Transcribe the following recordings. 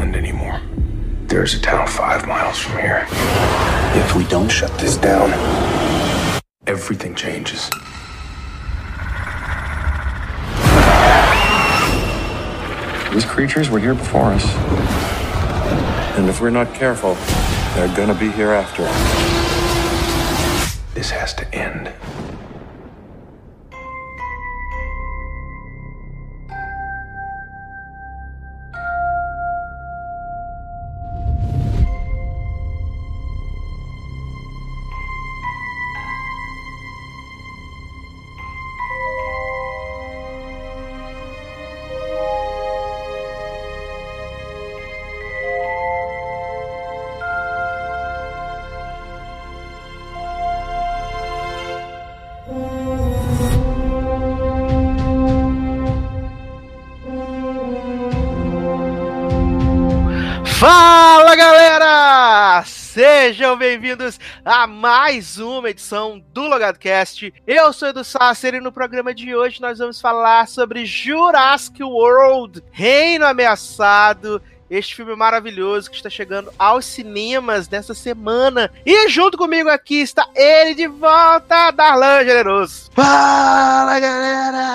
island anymore. There's a town five miles from here. If we don't shut this down, everything changes. These creatures were here before us. And if we're not careful, they're gonna be here after us. This has to Sejam bem-vindos a mais uma edição do LogadoCast. Eu sou Edu Sasser e no programa de hoje nós vamos falar sobre Jurassic World Reino Ameaçado. Este filme maravilhoso que está chegando aos cinemas nessa semana. E junto comigo aqui está ele de volta, Darlan Generoso. Fala galera!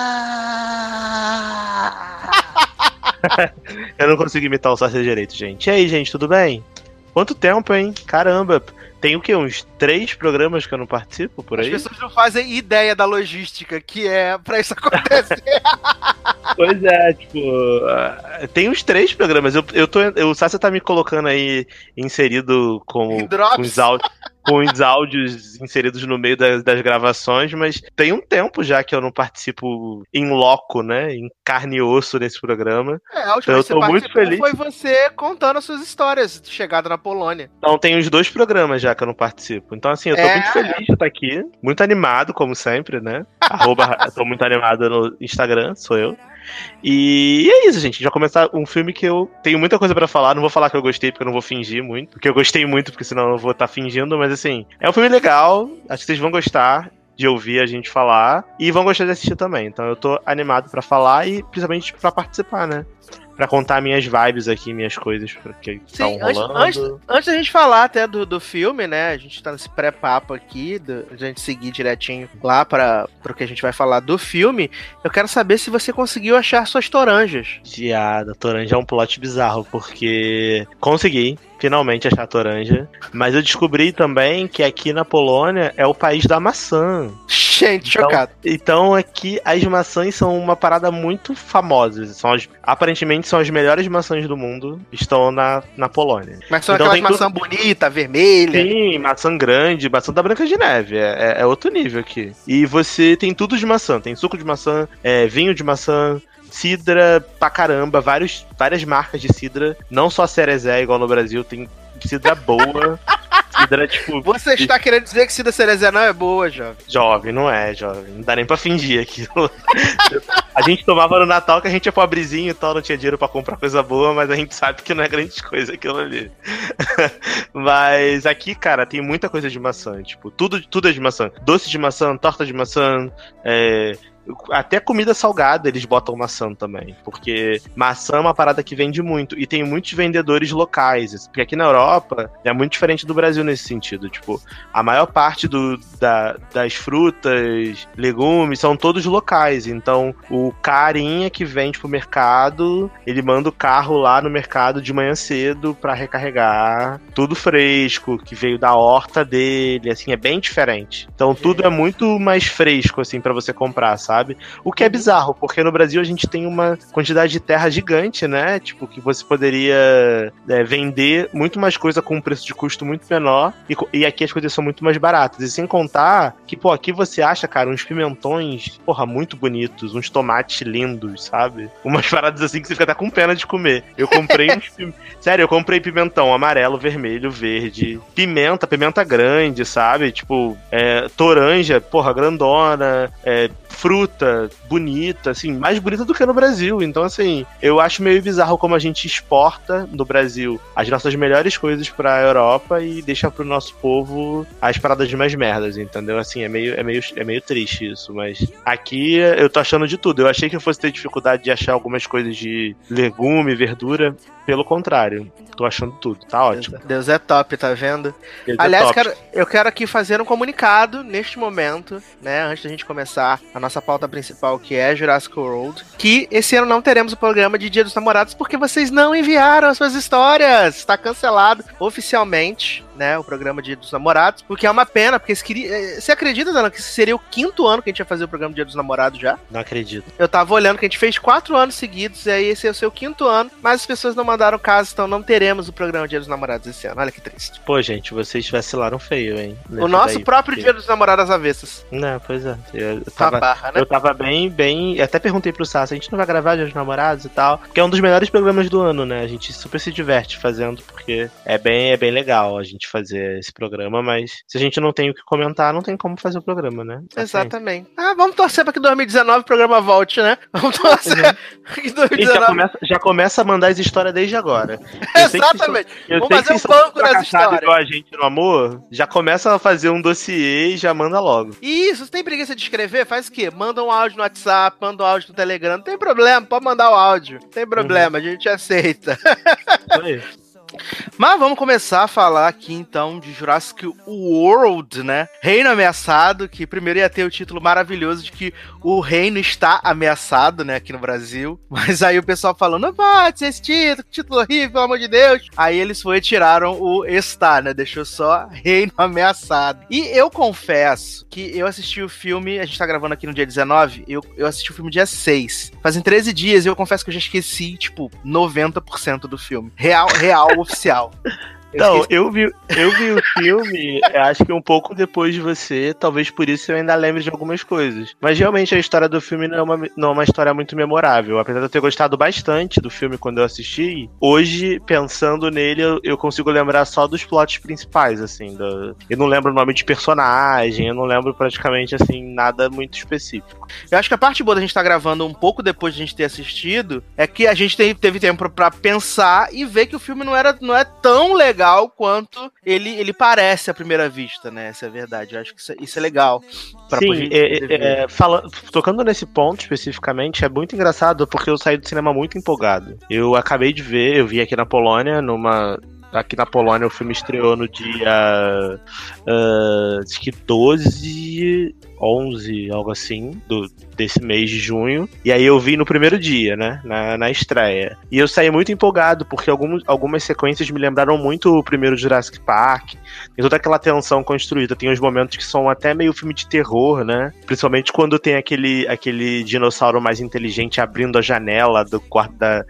Eu não consigo imitar o Sasser direito, gente. E aí, gente, tudo bem? Quanto tempo, hein? Caramba! Tem o quê? Uns três programas que eu não participo por As aí? pessoas não fazem ideia da logística que é pra isso acontecer. Pois é, tipo. ah, Tem uns três programas. Eu, eu tô, eu- o Sasser tá me colocando aí inserido como. Em drops? Com os, áudios, com os áudios inseridos no meio das, das gravações, mas tem um tempo já que eu não participo em loco, né? Em carne e osso nesse programa. É, a última Eu vez que tô muito feliz. foi você contando as suas histórias de chegada na Polônia. Então tem os dois programas já que eu não participo. Então, assim, eu tô É. muito feliz de estar aqui. Muito animado, como sempre, né? Arroba, tô muito animado no Instagram, sou eu. E é isso, gente. Já começar um filme que eu tenho muita coisa pra falar. Não vou falar que eu gostei, porque eu não vou fingir muito. Porque eu gostei muito, porque senão eu vou estar fingindo. Mas assim, é um filme legal. Acho que vocês vão gostar de ouvir a gente falar. E vão gostar de assistir também. Então eu tô animado pra falar e principalmente pra participar, né? Pra contar minhas vibes aqui, minhas coisas que estão antes, rolando. antes, antes da gente falar até do, do filme, né? A gente tá nesse pré-papo aqui, do, a gente seguir direitinho lá para o que a gente vai falar do filme. Eu quero saber se você conseguiu achar suas toranjas. Diada, Toranja é um plot bizarro, porque consegui finalmente a Toranja, mas eu descobri também que aqui na Polônia é o país da maçã. Gente, Então- chocado. Então aqui as maçãs são uma parada muito famosa. São as- aparentemente são as melhores maçãs do mundo, estão na, na Polônia. Mas são então aquelas tem maçã bonita, vermelha. Sim, maçã grande, maçã da Branca de Neve. É, é- é outro nível aqui. E você tem tudo de maçã. Tem suco de maçã, é, vinho de maçã, cidra pra caramba, vários, várias marcas de cidra. Não só Cerezé, igual no Brasil, tem cidra boa. cidra, tipo, Você está querendo dizer que Cida Cerezé não é boa, jovem? jovem, não é, jovem. Não dá nem pra fingir aquilo. a gente tomava no Natal que a gente é pobrezinho e tal, não tinha dinheiro pra comprar coisa boa, mas a gente sabe que não é grande coisa aquilo ali. mas aqui, cara, tem muita coisa de maçã. Tipo, tudo, tudo é de maçã. Doce de maçã, torta de maçã, é, até comida salgada eles botam maçã também. Porque maçã é uma parada que vende muito. E tem muitos vendedores locais. Porque aqui na Europa é muito diferente do Brasil nesse sentido. Tipo, a maior parte do, da- das frutas, legumes, são todos locais. Então, o carinha que vende pro mercado, ele manda o carro lá no mercado de manhã cedo pra recarregar. Tudo fresco, que veio da horta dele, assim, é bem diferente. Então, tudo é muito mais fresco, assim, pra você comprar, sabe? O que é bizarro, porque no Brasil a gente tem uma quantidade de terra gigante, né? Tipo, que você poderia é, vender muito mais coisa com um preço de custo muito menor e, e aqui as coisas são muito mais baratas. E sem contar que, pô, aqui você acha, cara, uns pimentões, porra, muito bonitos, uns tomates lindos, sabe? Umas paradas assim que você fica até com pena de comer. Eu comprei uns. pim- Sério, eu comprei pimentão amarelo, vermelho, verde, pimenta, pimenta grande, sabe? Tipo, é, toranja, porra, grandona, é, fruta bruta, bonita, assim, mais bonita do que no Brasil. Então, assim, eu acho meio bizarro como a gente exporta no Brasil as nossas melhores coisas pra Europa e deixa pro nosso povo as paradas de mais merdas, entendeu? Assim, é meio, é meio, é meio triste isso, mas aqui eu tô achando de tudo. Eu achei que eu fosse ter dificuldade de achar algumas coisas de legume, verdura. Pelo contrário, tô achando tudo, tá ótimo. Deus é top, tá vendo? Deus é Aliás, top. quero- eu quero aqui fazer um comunicado neste momento, né? Antes da gente começar a nossa pauta principal, que é Jurassic World, que esse ano não teremos o programa de Dia dos Namorados porque vocês não enviaram as suas histórias. Está cancelado oficialmente, né? O programa de Dia dos Namorados, porque é uma pena, porque queria... eh, você acredita, Dana, que seria o quinto ano que a gente ia fazer o programa de Dia dos Namorados já? Não acredito. Eu tava olhando que a gente fez quatro anos seguidos, e aí esse é o seu quinto ano, mas as pessoas não mandaram caso, então não teremos o programa Dia dos Namorados esse ano. Olha que triste. Pô, gente, vocês vacilaram feio, hein? o Nesse nosso daí, próprio porque- Dia dos Namorados às avessas. Não, pois é. Eu, Tá tava, barra, né? eu tava bem, bem. eu Até perguntei pro Sassi, a gente não vai gravar Dia dos Namorados e tal. Que é um dos melhores programas do ano, né? A gente super se diverte fazendo, porque é bem, é bem legal a gente fazer esse programa, mas se a gente não tem o que comentar, não tem como fazer o programa, né? Assim. Exatamente. Ah, vamos torcer pra que 2019 o programa volte, né? Vamos torcer que E já 2019. começa, já começa a mandar as histórias desde agora. Vocês Exatamente. Eu Vamos fazer um vocês banco fracassados histórias. igual a gente no amor, já começa a fazer um dossiê e já manda logo. Isso, você tem preguiça de escrever? Faz o quê? Manda um áudio no WhatsApp, manda um áudio no Telegram. Não tem problema, pode mandar o áudio. Não tem problema, a gente aceita. Isso aí. Mas vamos começar a falar aqui então de Jurassic World, né? Reino ameaçado, que primeiro ia ter o título maravilhoso de que o reino está ameaçado, né, aqui no Brasil. Mas aí o pessoal falou: não pode ser esse título, que título horrível, pelo amor de Deus. Aí eles foi tiraram o está, né? Deixou só reino ameaçado. E eu confesso que eu assisti o filme, a gente tá gravando aqui no dia 19, eu, eu assisti o filme dia 6. Fazem 13 dias e eu confesso que eu já esqueci, tipo, 90% do filme. Real, real, oficial. Não, eu vi, eu vi o filme, acho que um pouco depois de você, talvez por isso eu ainda lembre de algumas coisas. Mas realmente a história do filme não é uma, não é uma história muito memorável. Apesar de eu ter gostado bastante do filme quando eu assisti, hoje, pensando nele, eu, eu consigo lembrar só dos plots principais, assim. do- eu não lembro o nome de personagem, eu não lembro praticamente, assim, nada muito específico. Eu acho que a parte boa da gente estar gravando um pouco depois de a gente ter assistido é que a gente tem- teve tempo pra pensar e ver que o filme não, era, não é tão legal quanto ele, ele parece à primeira vista, né? Essa é a verdade. Eu acho que isso, é- isso é legal. pra Sim, é- ver. é, fala- tocando nesse ponto especificamente, é muito engraçado porque eu saí do cinema muito empolgado. Eu acabei de ver, eu vi aqui na Polônia, numa. Aqui na Polônia o filme estreou no dia. ah, acho que 12, 11, algo assim, do, desse mês de junho. E aí eu vi no primeiro dia, né? Na, na estreia. E eu saí muito empolgado, porque alguns, algumas sequências me lembraram muito o primeiro Jurassic Park. Tem toda aquela tensão construída. Tem uns momentos que são até meio filme de terror, né? Principalmente quando tem aquele, aquele dinossauro mais inteligente abrindo a janela do quarto da,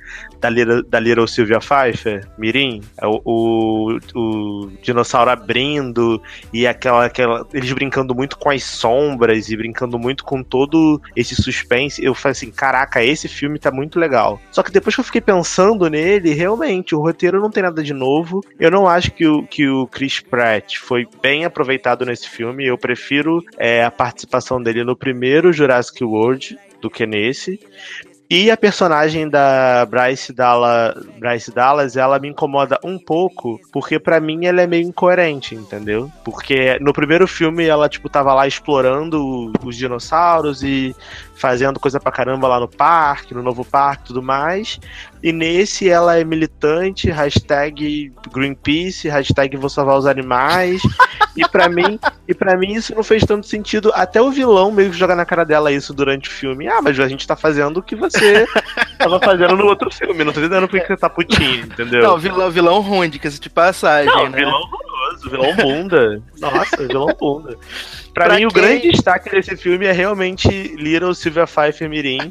da, Little, da Little Sylvia Pfeiffer, Mirim. É O, o, o dinossauro abrindo e aquela, aquela. Eles brincando muito com as sombras e brincando muito com todo esse suspense. Eu falei assim: caraca, esse filme tá muito legal. Só que depois que eu fiquei pensando nele, realmente, o roteiro não tem nada de novo. Eu não acho que o, que o Chris Pratt foi bem aproveitado nesse filme. Eu prefiro é, a participação dele no primeiro Jurassic World do que nesse. E a personagem da Bryce Dallas, Bryce Dallas, ela me incomoda um pouco, porque pra mim ela é meio incoerente, entendeu? Porque no primeiro filme ela, tipo, tava lá explorando os dinossauros e fazendo coisa pra caramba lá no parque, no novo parque e tudo mais. E nesse ela é militante, hashtag Greenpeace, hashtag vou salvar os animais. e para mim, e para mim isso não fez tanto sentido. Até o vilão meio que jogar na cara dela isso durante o filme. Ah, mas a gente tá fazendo o que você tava fazendo no outro filme. Não tô entendendo por que você tá putinho, entendeu? Não, vilão, vilão ruim, dica de passagem, Não, né? vilão horroroso, vilão bunda. Nossa, vilão bunda. Pra, Pra mim, o quem- grande destaque desse filme é realmente Little Sylvia Pfeiffer Mirim,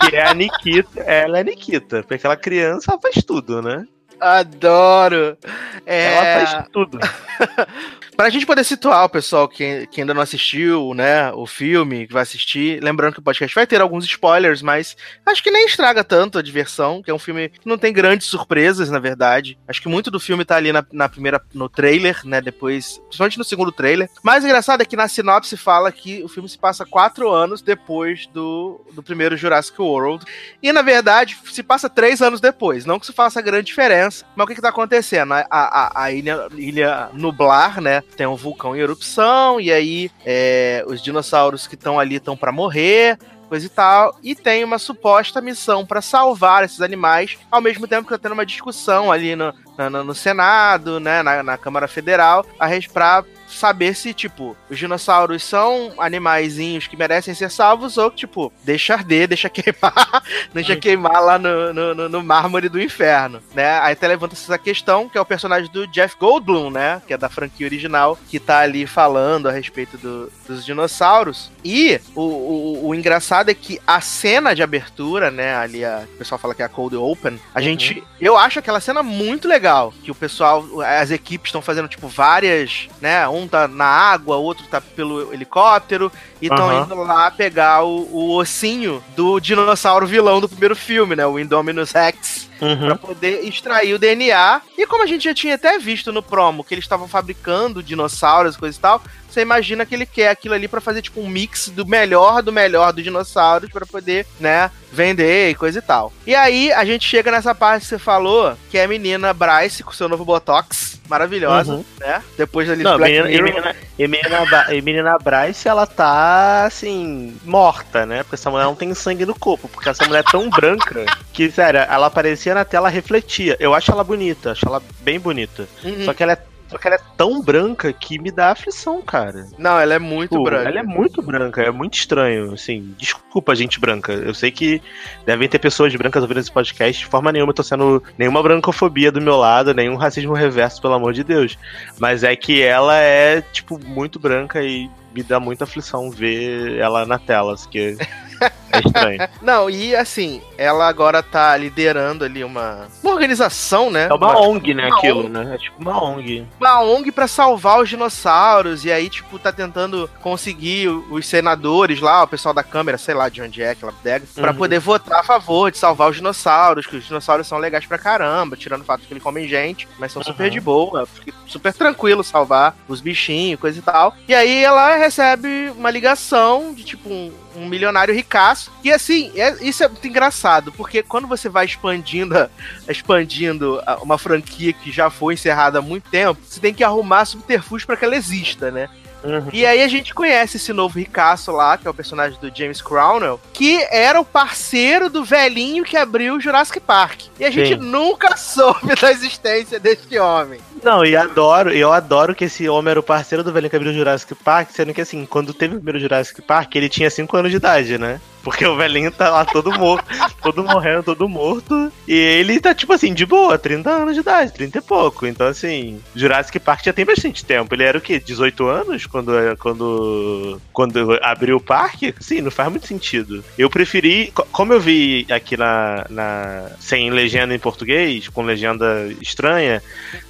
que é a Nikita. Ela é a Nikita, porque aquela criança faz tudo, né? Adoro! É... Ela faz tudo. Pra gente poder situar o pessoal que, que ainda não assistiu, né, o filme, que vai assistir, lembrando que o podcast vai ter alguns spoilers, mas acho que nem estraga tanto a diversão, que é um filme que não tem grandes surpresas, na verdade. Acho que muito do filme tá ali na, na primeira, no trailer, né, depois, principalmente no segundo trailer. Mais engraçado é que na sinopse fala que o filme se passa quatro anos depois do, do primeiro Jurassic World, e na verdade se passa três anos depois, não que isso faça grande diferença, mas o que que tá acontecendo? A, a, a ilha, ilha Nublar, né, tem um vulcão em erupção, e aí é, os dinossauros que estão ali estão para morrer, coisa e tal, e tem uma suposta missão para salvar esses animais, ao mesmo tempo que tá tendo uma discussão ali no, no, no Senado, né, na, na Câmara Federal, a pra saber se, tipo, os dinossauros são animaizinhos que merecem ser salvos ou, tipo, deixa arder, deixa queimar, deixa queimar lá no, no, no, mármore do inferno, né? Aí até levanta essa questão, que é o personagem do Jeff Goldblum, né? Que é da franquia original, que tá ali falando a respeito do, dos dinossauros. E o, o, o, engraçado é que a cena de abertura, né? Ali, a, o pessoal fala que é a Cold Open, a uhum. gente. Eu acho aquela cena muito legal. Que o pessoal, as equipes estão fazendo, tipo, várias, né? Um tá na água, outro tá pelo helicóptero, e estão uhum. indo lá pegar o, o, ossinho do dinossauro vilão do primeiro filme, né? O Indominus Rex. Uhum. Pra poder extrair o DNA. E como a gente já tinha até visto no promo, que eles estavam fabricando dinossauros e coisa e tal, você imagina que ele quer aquilo ali para fazer tipo um mix do melhor do melhor dos dinossauros para poder, né, vender e coisa e tal. E aí a gente chega nessa parte que você falou, que é a menina Bryce com seu novo Botox, maravilhosa, uhum. né? Depois ali Não, Black menina, Mirror. E menina, e menina, e menina Bryce, ela tá, assim, morta, né? Porque essa mulher não tem sangue no corpo, porque essa mulher é tão branca que, sério, ela aparecia na tela, refletia. Eu acho ela bonita, acho ela bem bonita. Uhum. Só que ela é só que ela é tão branca que me dá aflição, cara. Não, ela é muito tipo, branca. Ela é muito branca, é muito estranho, assim. Desculpa, gente branca. Eu sei que devem ter pessoas brancas ouvindo esse podcast. De forma nenhuma eu tô sendo nenhuma brancofobia do meu lado, nenhum racismo reverso, pelo amor de Deus. Mas é que ela é, tipo, muito branca e me dá muita aflição ver ela na tela, porque é estranho. Não, e assim, ela agora tá liderando ali uma, uma organização, né? É uma, ONG, né, uma aquilo, ONG. né? É tipo uma ONG. Uma ONG pra salvar os dinossauros, e aí, tipo, tá tentando conseguir os senadores lá, o pessoal da Câmara, sei lá de onde é que ela pega, pra uhum. poder votar a favor de salvar os dinossauros, que os dinossauros são legais pra caramba, tirando o fato que eles comem gente, mas são super uhum. de boa, super tranquilo salvar os bichinhos, coisa e tal. E aí ela recebe uma ligação de tipo um, um milionário ricaço. E assim, é, isso é muito engraçado, porque quando você vai expandindo, expandindo uma franquia que já foi encerrada há muito tempo, você tem que arrumar subterfúgio para que ela exista, né? Uhum. E aí a gente conhece esse novo ricaço lá, que é o personagem do James Crownell, que era o parceiro do velhinho que abriu o Jurassic Park. E a gente Sim. nunca soube da existência desse homem. Não, e adoro, eu adoro que esse homem era o parceiro do velhinho que abriu o Jurassic Park, sendo que assim, quando teve o primeiro Jurassic Park, ele tinha 5 anos de idade, né? Porque o velhinho tá lá todo morto, todo morrendo, todo morto. E ele tá, tipo assim, de boa, 30 anos de idade, 30 e pouco. Então, assim, Jurassic Park já tem bastante tempo. Ele era o quê? 18 anos quando, quando, quando abriu o parque? Sim, não faz muito sentido. Eu preferi, como eu vi aqui na, na sem legenda em português, com legenda estranha,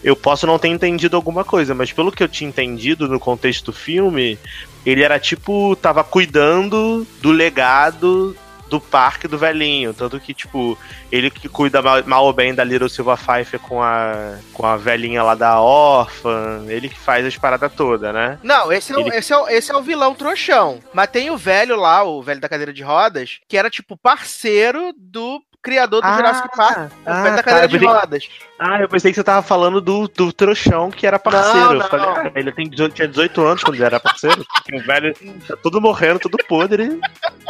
eu posso não ter entendido alguma coisa, mas pelo que eu tinha entendido no contexto do filme, ele era tipo, tava cuidando do legado do parque do velhinho. Tanto que, tipo, ele que cuida mal, mal ou bem da Little Silva Pfeiffer com a, com a velhinha lá da órfã. Ele que faz as paradas todas, né? Não, esse é, ele... esse, é esse é o vilão trouxão. Mas tem o velho lá, o velho da cadeira de rodas, que era, tipo, parceiro do criador do ah, Jurassic Park, ah, da cadeira de rodas. Ah, eu pensei que você tava falando do, do trouxão que era parceiro. Não, não. Falei, ah, ele tem, tinha 18 anos quando ele era parceiro. o velho tá todo morrendo, todo podre,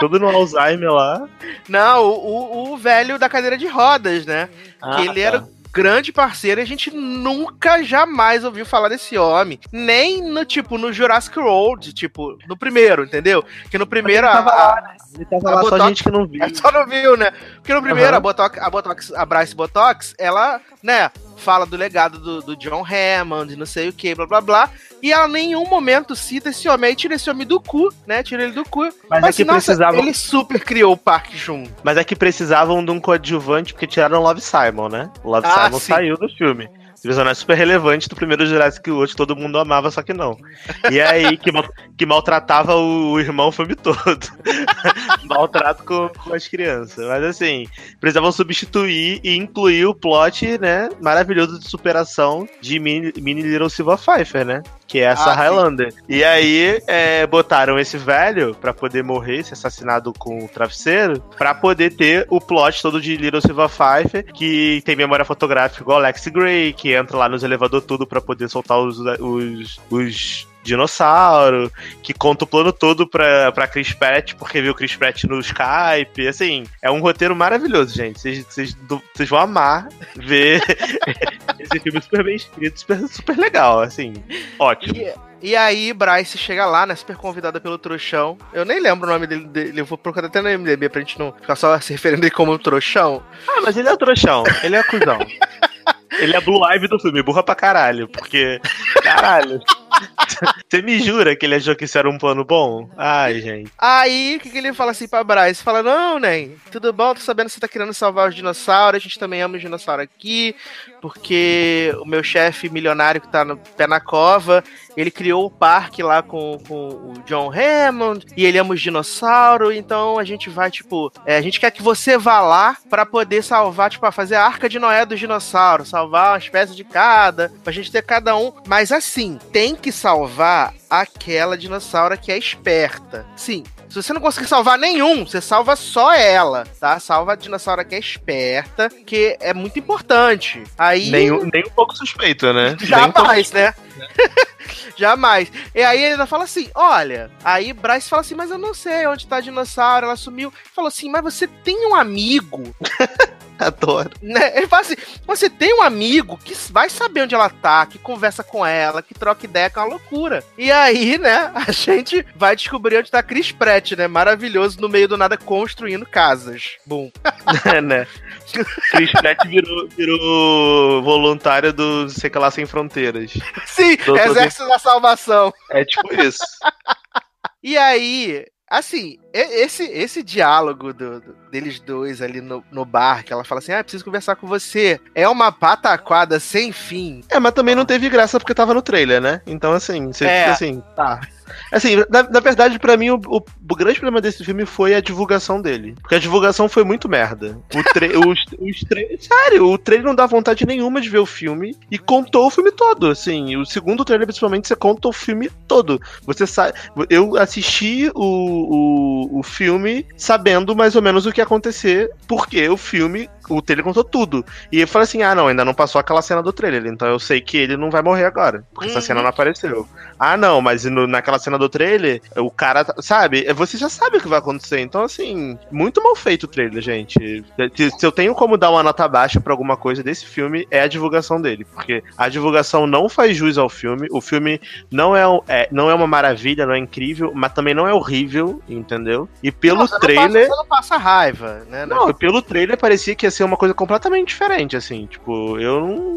todo no Alzheimer lá. Não, o, o, o velho da cadeira de rodas, né? Ah, que ele tá. era grande parceiro e a gente nunca, jamais ouviu falar desse homem. Nem no, tipo, no Jurassic World, tipo, no primeiro, entendeu? Que no primeiro. Ele tava a, lá, né? Ele tava lá, Botox, só gente que não viu. Só não viu, né? Porque no primeiro, uhum. a, Botox, a Botox, a Bryce Botox, ela, né, fala do legado do, do John Hammond, não sei o que, blá blá blá. E ela em nenhum momento cita esse homem. Aí tira esse homem do cu, né? Tira ele do cu. Mas, Mas é que nossa, precisavam... ele super criou o Park Jun. Mas é que precisavam de um coadjuvante, porque tiraram o Love Simon, né? O Love ah, Simon sim. saiu do filme. Personagem super relevante do primeiro Jurassic World que todo mundo amava, só que não. E aí, que, mal, que maltratava o, o irmão o filme todo. Maltrato com, com as crianças. Mas assim, precisavam substituir e incluir o plot, né, maravilhoso de superação de Mini, Mini Little Silver Pfeiffer, né? Que é essa Ah, sim. Highlander. E aí, é, botaram esse velho pra poder morrer, ser assassinado com o travesseiro, pra poder ter o plot todo de Little Silver Pfeiffer, que tem memória fotográfica igual Alex Gray, que entra lá nos elevador tudo pra poder soltar os, os, os dinossauro, que conta o plano todo pra, pra Chris Pratt, porque viu o Chris Pratt no Skype. Assim, é um roteiro maravilhoso, gente. Vocês- vão amar ver esse filme super bem escrito, super, super legal, assim. Ótimo. E, e aí, Bryce chega lá, né? Super convidada pelo trouxão. Eu nem lembro o nome dele, dele, eu vou procurar até no MDB pra gente não ficar só se referindo ele como trouxão. Ah, mas ele é trouxão, ele é cuzão. Ele é Blue Ivy do filme, burra pra caralho, porque. Caralho. Você me jura que ele achou que isso era um plano bom? Ai, gente. Aí, o que, que ele fala assim pra Bryce? Fala, não, Nen, tudo bom, tô sabendo que você tá querendo salvar os dinossauros, a gente também ama os dinossauros aqui, porque o meu chefe milionário que tá no pé na cova, ele criou o parque lá com, com o John Hammond, e ele ama os dinossauros, então a gente vai, tipo, é, a gente quer que você vá lá pra poder salvar, tipo, fazer a arca de Noé dos dinossauros, salvar uma espécie de cada, pra gente ter cada um, mas assim, tem que salvar aquela dinossauro que é esperta. Sim, se você não conseguir salvar nenhum, você salva só ela, tá? Salva a dinossauro que é esperta, que é muito importante. Aí. Nem, um- nem um pouco suspeito, né? Nem um pouco Jamais, né? Jamais. E aí ele ainda fala assim: olha. Aí Bryce fala assim: mas eu não sei onde tá a dinossauro. Ela sumiu. Falou assim: mas você tem um amigo. Adoro. Né? Ele fala assim: você tem um amigo que vai saber onde ela tá, que conversa com ela, que troca ideia com a loucura. E aí, né, a gente vai descobrir onde tá Chris Pratt, né? Maravilhoso, no meio do nada, construindo casas. Bum. né? Chris Pratt virou, virou voluntário do Sei que lá Sem Fronteiras. Sim, Doutor Exército da Salvação. É tipo isso. E aí, assim, esse, esse diálogo do- do- deles dois ali no, no bar, que ela fala assim: ah, preciso conversar com você, é uma pataquada sem fim. É, mas também não teve graça porque tava no trailer, né? Então, assim, você É. fica assim. Tá. Assim, na, na verdade, pra mim, o, o- o grande problema desse filme foi a divulgação dele. Porque a divulgação foi muito merda. O tra os, os tra Sério, o trailer não dá vontade nenhuma de ver o filme e contou o filme todo. Assim, o segundo trailer, principalmente, você conta o filme todo. Você sabe. Eu assisti o, o, o filme sabendo mais ou menos o que ia acontecer, porque o filme. O trailer contou tudo. E eu falei assim: ah, não, ainda não passou aquela cena do trailer, então eu sei que ele não vai morrer agora. Porque essa Uhum. cena não apareceu. Ah, não, mas no- naquela cena do trailer, o cara, tá- sabe? Você já sabe o que vai acontecer. Então, assim, muito mal feito o trailer, gente. Se, se eu tenho como dar uma nota baixa pra alguma coisa desse filme, é a divulgação dele. Porque a divulgação não faz jus ao filme. O filme não é, é- não é uma maravilha, não é incrível, mas também não é horrível, entendeu? E pelo Não, trailer. Não passa, não passa raiva, né? Não, pelo trailer parecia que ia ser uma coisa completamente diferente, assim. Tipo, eu não.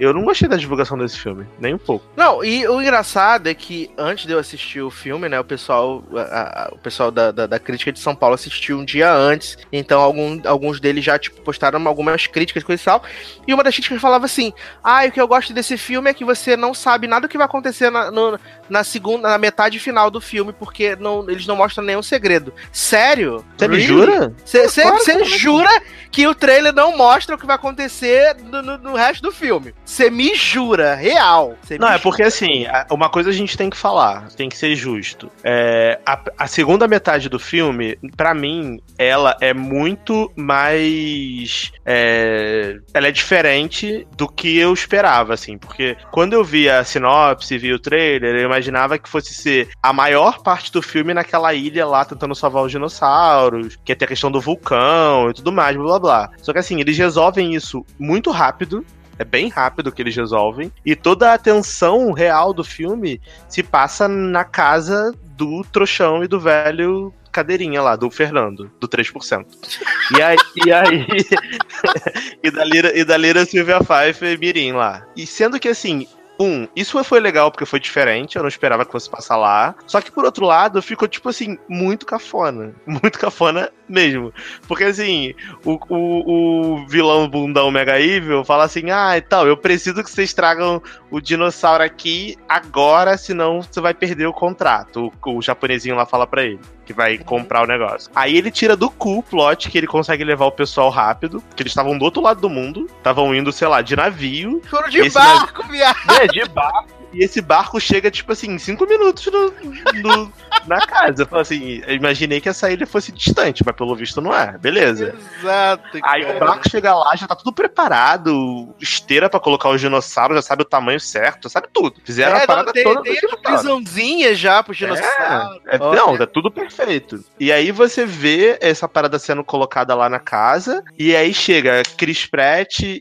Eu não gostei da divulgação desse filme, nem um pouco. Não, e o engraçado é que antes de eu assistir o filme, né, o pessoal, a- a- o pessoal da, da, da crítica de São Paulo assistiu um dia antes, então algum, alguns deles já, tipo, postaram algumas críticas, coisa e tal, e uma das críticas falava assim, ah, o que eu gosto desse filme é que você não sabe nada do que vai acontecer na, no- na segunda, na metade final do filme, porque não, eles não mostram nenhum segredo. Sério? Você me jura? Você Claro jura que o trailer não mostra o que vai acontecer no, no- no resto do filme? Você me jura, real. Cê Não, é porque assim, uma coisa a gente tem que falar, tem que ser justo. É, a, a segunda metade do filme, pra mim, ela é muito mais. é, ela é diferente do que eu esperava, assim, porque quando eu vi a sinopse, vi o trailer, eu imaginava que fosse ser a maior parte do filme naquela ilha lá tentando salvar os dinossauros, que ia ter a questão do vulcão e tudo mais, blá blá blá. Só que assim, eles resolvem isso muito rápido. É bem rápido que eles resolvem. E toda a atenção real do filme se passa na casa do trouxão e do velho cadeirinha lá, do Fernando, do 3%. E aí. E, aí, e, da, Lira, e da Lira Silvia Pfeiffer e Mirim lá. E sendo que assim. Um, isso foi legal porque foi diferente, eu não esperava que fosse passar lá. Só que por outro lado, ficou, tipo assim, muito cafona. Muito cafona mesmo. Porque assim, o, o, o vilão bundão Mega Evil fala assim: ah, então, eu preciso que vocês tragam o dinossauro aqui agora, senão você vai perder o contrato. O, o japonesinho lá fala pra ele que vai comprar o negócio. Aí ele tira do cu o plot que ele consegue levar o pessoal rápido, que eles estavam do outro lado do mundo, estavam indo, sei lá, de navio. Foram de barco, navio... viado! É, de barco. E esse barco chega, tipo assim, em cinco minutos no, no na casa. Eu assim, imaginei que essa ilha fosse distante, mas pelo visto não é. Beleza. Exato. Aí o barco chega lá, já tá tudo preparado, esteira para colocar os dinossauros, já sabe o tamanho certo, sabe tudo. Fizeram é, a parada tem, toda. Tem prisãozinha já pro dinossauro. É, é, não, tá tudo perfeito. E aí você vê essa parada sendo colocada lá na casa, e aí chega Chris Pratt e,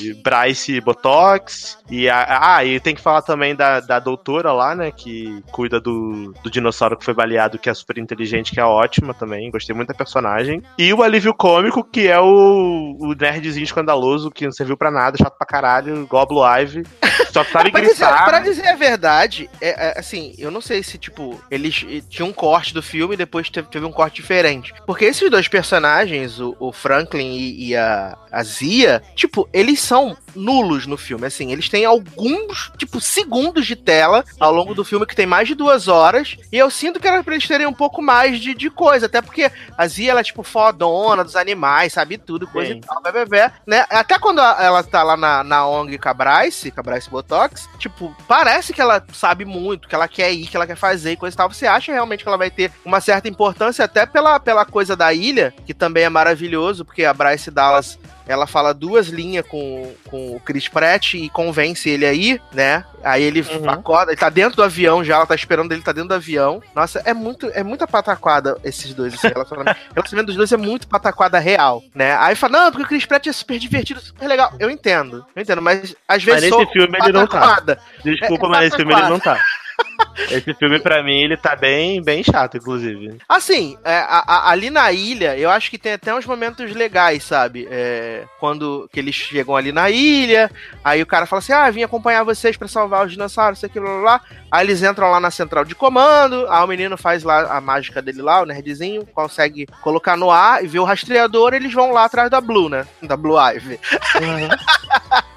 e Bryce Botox, e a, ah, e tem que falar também da, da doutora lá, né? Que cuida do, do dinossauro que foi baleado, que é super inteligente, que é ótima também. Gostei muito da personagem. E o alívio cômico, que é o, o nerdzinho escandaloso, que não serviu pra nada, chato pra caralho, Goblo Ive. Só sabe pra gritar. Dizer, pra dizer a verdade, é, é, assim, eu não sei se, tipo, eles tinham um corte do filme e depois teve, teve um corte diferente. Porque esses dois personagens, o, o Franklin e, e a, a Zia, tipo, eles são nulos no filme. Assim, eles têm alguns, tipo, segundos de tela ao longo do filme que tem mais de duas horas. E eu sinto que era pra eles terem um pouco mais de, de coisa. Até porque a Zia, ela é, tipo, fodona dos animais, sabe tudo, coisa Sim. e tal, bebê, né? Até quando ela tá lá na, na ONG Cabrice, Cabrice Botox, tipo, parece que ela sabe muito, que ela quer ir, que ela quer fazer e coisa e tal. Você acha realmente que ela vai ter uma certa importância, até pela, pela coisa da ilha, que também é maravilhoso, porque a Bryce Dallas ela fala duas linhas com, com o Chris Pratt e convence ele aí, né? Aí ele uhum. acorda, ele tá dentro do avião já, ela tá esperando ele tá dentro do avião. Nossa, é muito, é muita pataquada esses dois, esse relacionamento. o relacionamento dos dois é muito pataquada real, né? Aí fala, não, porque o Chris Pratt é super divertido, super legal. Eu entendo, eu entendo, mas às vezes. Mas nesse filme ele não tá. Desculpa, é, mas nesse filme ele não tá. Esse filme, pra mim, ele tá bem, bem chato, inclusive. Assim, é, a, a, ali na ilha, eu acho que tem até uns momentos legais, sabe? É, quando que eles chegam ali na ilha, aí o cara fala assim: ah, vim acompanhar vocês para salvar os dinossauros, isso aqui, blá, blá, blá. Aí eles entram lá na central de comando, aí o menino faz lá a mágica dele lá, o nerdzinho, consegue colocar no ar e vê o rastreador, eles vão lá atrás da Blue, né? Da Blue Ivy. Uhum.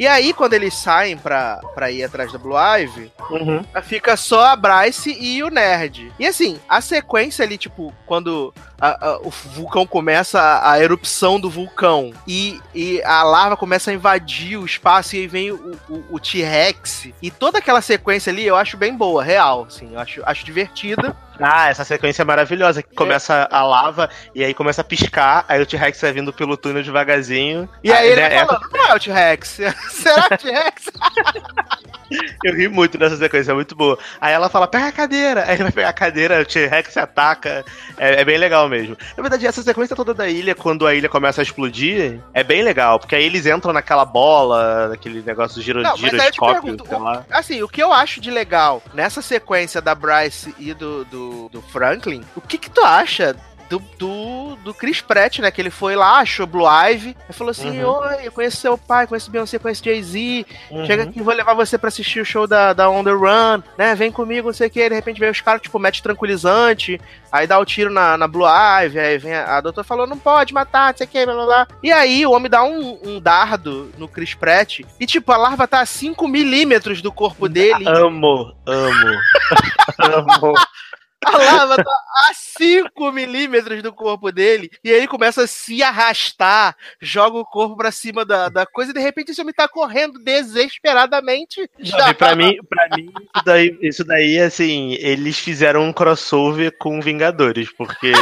E aí, quando eles saem pra, pra ir atrás da Blue Ivy, uhum. fica só a Bryce e o Nerd. E assim, a sequência ali, tipo, quando a, a, o vulcão começa, a, a, erupção do vulcão, e, e a lava começa a invadir o espaço, e aí vem o, o, o T-Rex, e toda aquela sequência ali eu acho bem boa, real, assim, eu acho, acho divertida. Ah, essa sequência é maravilhosa, que começa é. a lava e aí começa a piscar, aí o T-Rex vai vindo pelo túnel devagarzinho. E aí, aí ele né, falando, não é o T-Rex, será o T-Rex? Eu ri muito dessa sequência, é muito boa. Aí ela fala, pega a cadeira. Aí ele vai pegar a cadeira, o T-Rex ataca. É, é, bem legal mesmo. Na verdade, essa sequência toda da ilha, quando a ilha começa a explodir, é bem legal. Porque aí eles entram naquela bola, naquele negócio do giro, Não, giroscópio, sei lá. Assim, o que eu acho de legal nessa sequência da Bryce e do, do, do Franklin, o que que tu acha do, do, do Chris Pratt, né? Que ele foi lá, achou Blue Ivy, e falou assim: uhum. Oi, eu conheço seu pai, conheço Beyoncé, conheço Jay-Z. Uhum. Chega aqui, vou levar você pra assistir o show da, da On The Run, né? Vem comigo, não sei o que. De repente vem os caras, tipo, mete tranquilizante, aí dá o tiro na, na Blue Ivy, aí vem a, a doutora falou: não pode matar, não sei o que, blá blá blá. E aí o homem dá um, um dardo no Chris Pratt, e tipo, a larva tá a 5 milímetros do corpo dele. Amo, amo. amo. A lava tá a 5 milímetros do corpo dele. E aí ele começa a se arrastar, joga o corpo pra cima da, da coisa e de repente esse homem tá correndo desesperadamente. Já. Pra mim, pra mim isso, daí, isso daí, assim, eles fizeram um crossover com Vingadores, porque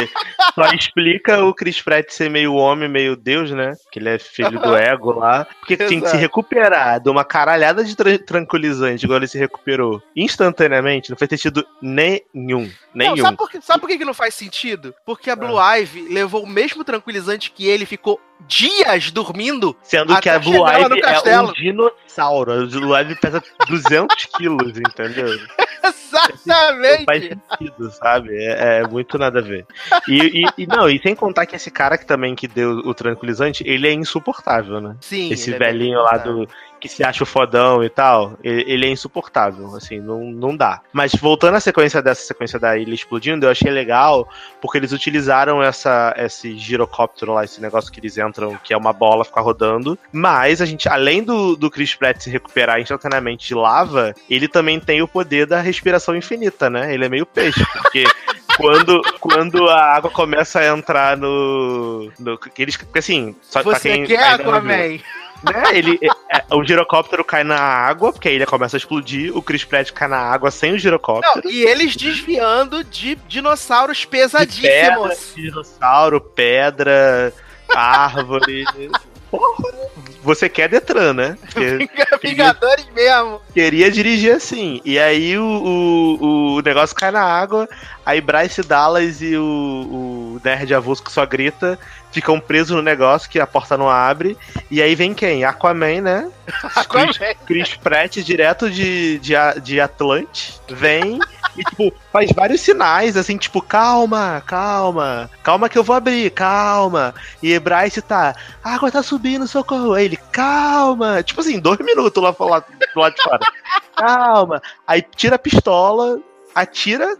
só explica o Chris Pratt ser meio homem, meio Deus, né? Que ele é filho do ego lá. Porque Exato. tem que se recuperar de uma caralhada de tra tranquilizante, igual ele se recuperou instantaneamente, não faz sentido nenhum. Nenhum. Não, sabe por, que, sabe por que não faz sentido? Porque a Blue ah. Ivy levou o mesmo tranquilizante que ele ficou dias dormindo. Sendo que a Blue lá Ivy é um dinossauro. A Blue Ivy pesa 200 quilos, entendeu? Não faz Exatamente. sentido, sabe? É, é muito nada a ver. E, e- e não, e sem contar que esse cara que também que deu o tranquilizante, ele é insuportável, né? Sim. esse é velhinho lá engraçado. do que se acha o fodão e tal, ele, é insuportável, assim, não, não dá. Mas voltando à sequência dessa sequência da ilha explodindo, eu achei legal porque eles utilizaram essa esse girocóptero lá, esse negócio que eles entram, que é uma bola ficar rodando. Mas a gente, além do, do Chris Pratt se recuperar instantaneamente de lava, ele também tem o poder da respiração infinita, né? Ele é meio peixe, porque quando, quando a água começa a entrar no. no que eles, porque assim, só pra Você quem quer Aquaman? Né? Ele, é, é, o girocóptero cai na água, porque a ilha começa a explodir, o Chris Pratt cai na água sem o girocóptero. Não, e eles desviando de dinossauros De pedra, pesadíssimos. dinossauro, pedra, árvore. Porra, você quer Detran, né? Vingadores mesmo. queria dirigir assim. E aí o, o, o negócio cai na água, aí Bryce Dallas e o, o Nerd Avulso que só grita ficam presos no negócio que a porta não abre. E aí vem quem? Aquaman, né? Aquaman. Chris Pratt, direto de, de, de Atlante, vem e, tipo, faz vários sinais, assim, tipo, calma, calma, calma que eu vou abrir, calma. E Bryce tá, a água tá subindo, socorro. Aí ele, calma. Tipo assim, dois minutos lá, lá do lado de fora. Calma. Aí tira a pistola, atira,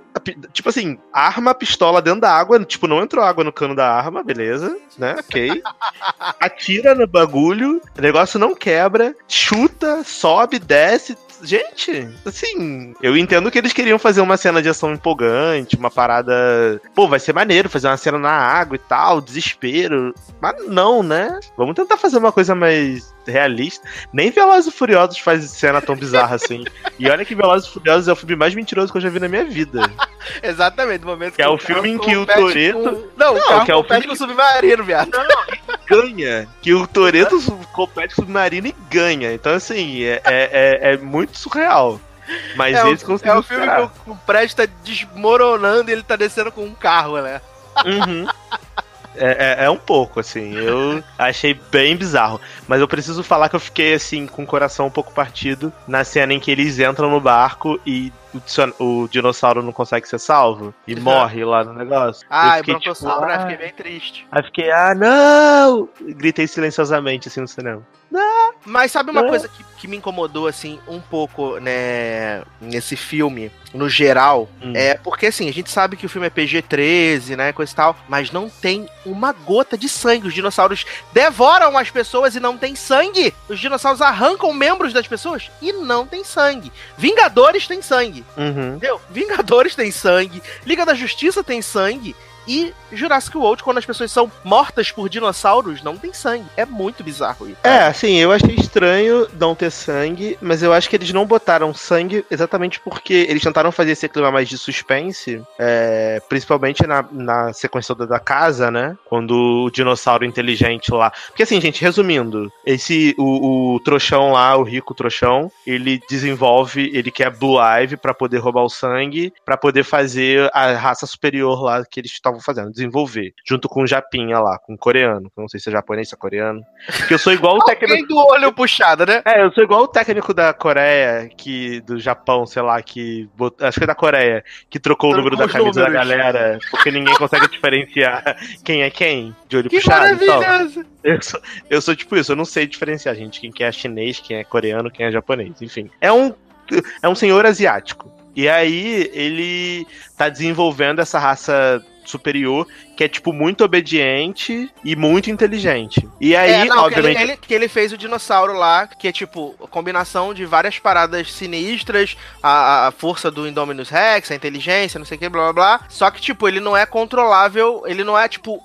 tipo assim, arma a pistola dentro da água, tipo, não entrou água no cano da arma, beleza, né, ok. Atira no bagulho, o negócio não quebra, chuta, sobe, desce. Gente, assim, eu entendo que eles queriam fazer uma cena de ação empolgante, uma parada. Pô, vai ser maneiro fazer uma cena na água e tal, desespero. Mas não, né? Vamos tentar fazer uma coisa mais realista. Nem Velozes e Furiosos faz cena tão bizarra assim. E olha que Velozes e Furiosos é o filme mais mentiroso que eu já vi na minha vida. Exatamente, no momento Que é o carro filme em que o Toretto- com- Não, o Não, que é o filme com o submarino, viado. ganha. Que o Toreto compete com o submarino e ganha. Então, assim, é, é, é- é muito surreal. Mas É, eles o, conseguiram. é o filme que o, o prédio tá desmoronando e ele tá descendo com um carro, né? Uhum. É, é- é um pouco, assim. Eu achei bem bizarro. Mas eu preciso falar que eu fiquei, assim, com o coração um pouco partido na cena em que eles entram no barco e o, o dinossauro não consegue ser salvo e Uhum. morre lá no negócio. Ah, eu e fiquei, Brontossauro, tipo, ah. Fiquei bem triste. Aí fiquei, ah, não! Gritei silenciosamente, assim, no cinema. Mas sabe uma É. coisa que, que me incomodou, assim, um pouco, né, nesse filme, no geral, Hum. é porque, assim, a gente sabe que o filme é PG-13, né, coisa e tal, mas não tem uma gota de sangue. Os dinossauros devoram as pessoas e não tem sangue. Os dinossauros arrancam membros das pessoas e não tem sangue. Vingadores tem sangue, Uhum. entendeu? Vingadores tem sangue, Liga da Justiça tem sangue. E Jurassic World, quando as pessoas são mortas por dinossauros, não tem sangue. É muito bizarro isso. É, assim, eu achei estranho não ter sangue, mas eu acho que eles não botaram sangue exatamente porque eles tentaram fazer esse clima mais de suspense, é, principalmente na, na sequência toda da casa, né? Quando o dinossauro inteligente lá. Porque assim, gente, resumindo, esse o, o trouxão lá, o rico trouxão, ele desenvolve, ele quer Blue Ivy pra poder roubar o sangue, pra poder fazer a raça superior lá que eles estavam fazendo, desenvolver, junto com o Japinha lá, com o coreano, que não sei se é japonês, se é coreano. Porque eu sou igual o técnico. Do olho puxado, né? É, eu sou igual o técnico da Coreia, que do Japão, sei lá, que bot- acho que é da Coreia, que trocou o número da camisa da números. galera, porque ninguém consegue diferenciar quem é quem, de olho Que puxado. Então, maravilhoso! eu sou, eu sou tipo isso, eu não sei diferenciar, gente, quem que é chinês, quem é coreano, quem é japonês, enfim. É um, é um senhor asiático. E aí ele tá desenvolvendo essa raça superior que é tipo muito obediente e muito inteligente. E aí, é, não, obviamente, que, ele, ele- que ele fez o dinossauro lá, que é tipo combinação de várias paradas sinistras, a, a força do Indominus Rex, a inteligência, não sei o que, blá blá blá. Só que, tipo, ele não é controlável, ele não é, tipo.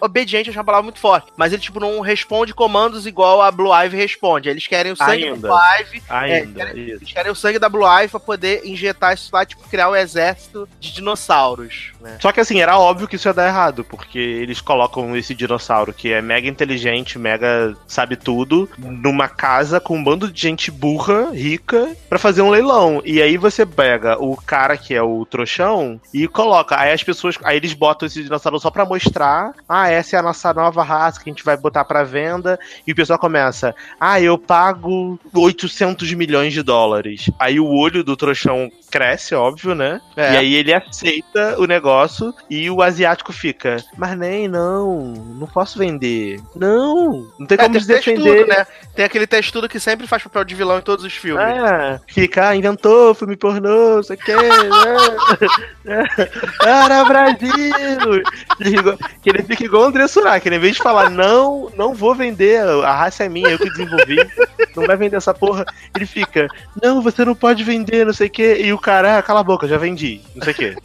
Obediente, acho uma palavra muito forte. Mas ele, tipo, não responde comandos igual a Blue Ivy responde. Eles querem o sangue Ainda. da Blue Ivy. ainda, é, isso. Eles querem o sangue da Blue Ivy pra poder injetar isso lá, tipo, criar um exército de dinossauros, né? Só que assim, era óbvio que isso ia dar errado, porque eles colocam esse dinossauro que é mega inteligente, mega sabe tudo, numa casa com um bando de gente burra, rica, pra fazer um leilão. E aí você pega o cara que é o trouxão e coloca. Aí as pessoas. Aí eles botam esse dinossauro só pra mostrar. Ah, ah, essa é a nossa nova raça que a gente vai botar pra venda. E o pessoal começa, ah, eu pago 800 milhões de dólares. Aí o olho do trouxão cresce, óbvio, né? É. E aí ele aceita o negócio e o asiático fica, mas nem, não, não posso vender. Não, não tem É, como tem se defender. né? Tem aquele textudo que sempre faz papel de vilão em todos os filmes. Ah, fica, ah, inventou, filme pornô, não sei o que, né? Para Brasil! Que ele fica igual o André Surak, ele, em vez de falar, não, não vou vender, a raça é minha, eu que desenvolvi, não vai vender essa porra, ele fica, não, você não pode vender, não sei o que, e o cara, ah, cala a boca, já vendi, não sei o que.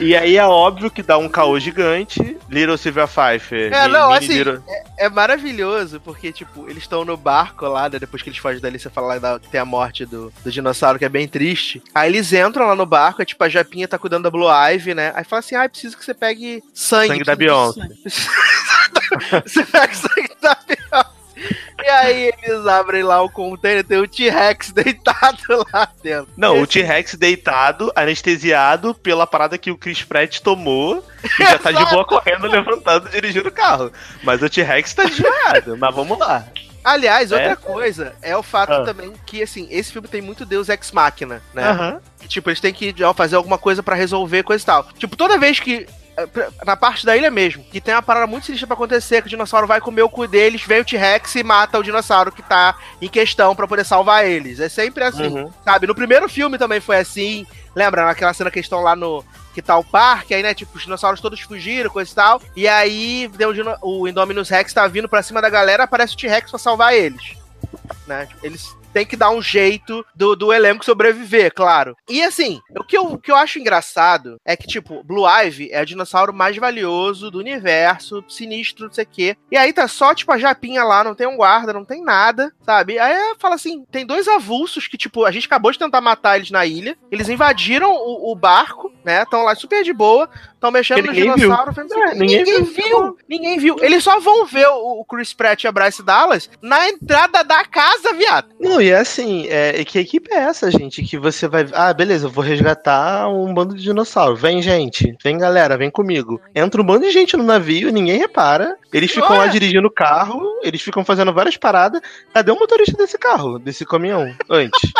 E aí é óbvio que dá um caô gigante, Little Silver Pfeiffer. É, não, assim, Little- É maravilhoso, porque, tipo, eles estão no barco lá, né, depois que eles fogem dali, você fala da- que tem a morte do, do dinossauro, que é bem triste. Aí eles entram lá no barco, é tipo, a Japinha tá cuidando da Blue Ivy, né? Aí fala assim, ah, preciso que você pegue sangue. Sangue da Beyoncé. sangue." você pega sangue da Beyoncé. E aí eles abrem lá o container, tem o T-Rex deitado lá dentro. Não, o Esse- T-Rex deitado, anestesiado pela parada que o Chris Pratt tomou e já tá de boa correndo, levantando, dirigindo o carro. Mas o T-Rex tá desmaiado, mas vamos lá. Aliás, outra É. coisa é o fato Ah. também que, assim, esse filme tem muito Deus Ex Machina, né? E, tipo, eles têm que ó, fazer alguma coisa pra resolver coisa e tal. Tipo, toda vez que. Pra- Na parte da ilha mesmo, que tem uma parada muito sinistra pra acontecer, que o dinossauro vai comer o cu deles, vem o T-Rex e mata o dinossauro que tá em questão pra poder salvar eles. É sempre assim, Uhum. sabe? No primeiro filme também foi assim. Lembra naquela cena que eles estão lá no. Que tá o parque, aí, né? Tipo, os dinossauros todos fugiram, coisa e tal. E aí, deu o, o Indominus Rex tá vindo pra cima da galera, aparece o T-Rex pra salvar eles né? Tipo, Eles têm que dar um jeito do, do elenco sobreviver, claro. E assim, o que, eu, o que eu acho engraçado é que, tipo, Blue Ivy é o dinossauro mais valioso do universo, sinistro, não sei o quê. E aí tá só, tipo, a japinha lá, não tem um guarda, não tem nada, sabe? Aí fala assim: tem dois avulsos que, tipo, a gente acabou de tentar matar eles na ilha. Eles invadiram o, o barco, né? Estão lá super de boa, estão mexendo no dinossauro. fazendo assim, É, ninguém ninguém, viu. viu. Ninguém viu. Eles só vão ver o, o Chris Pratt e a Bryce Dallas na entrada da casa, viado. Não, e é assim, é, e que equipe é essa, gente? Que você vai. Ah, beleza, eu vou resgatar um bando de dinossauro. Vem, gente. Vem, galera, vem comigo. Entra um bando de gente no navio, ninguém repara. Eles ficam lá Ué. dirigindo o carro, eles ficam fazendo várias paradas. Cadê o motorista desse carro, desse caminhão, antes?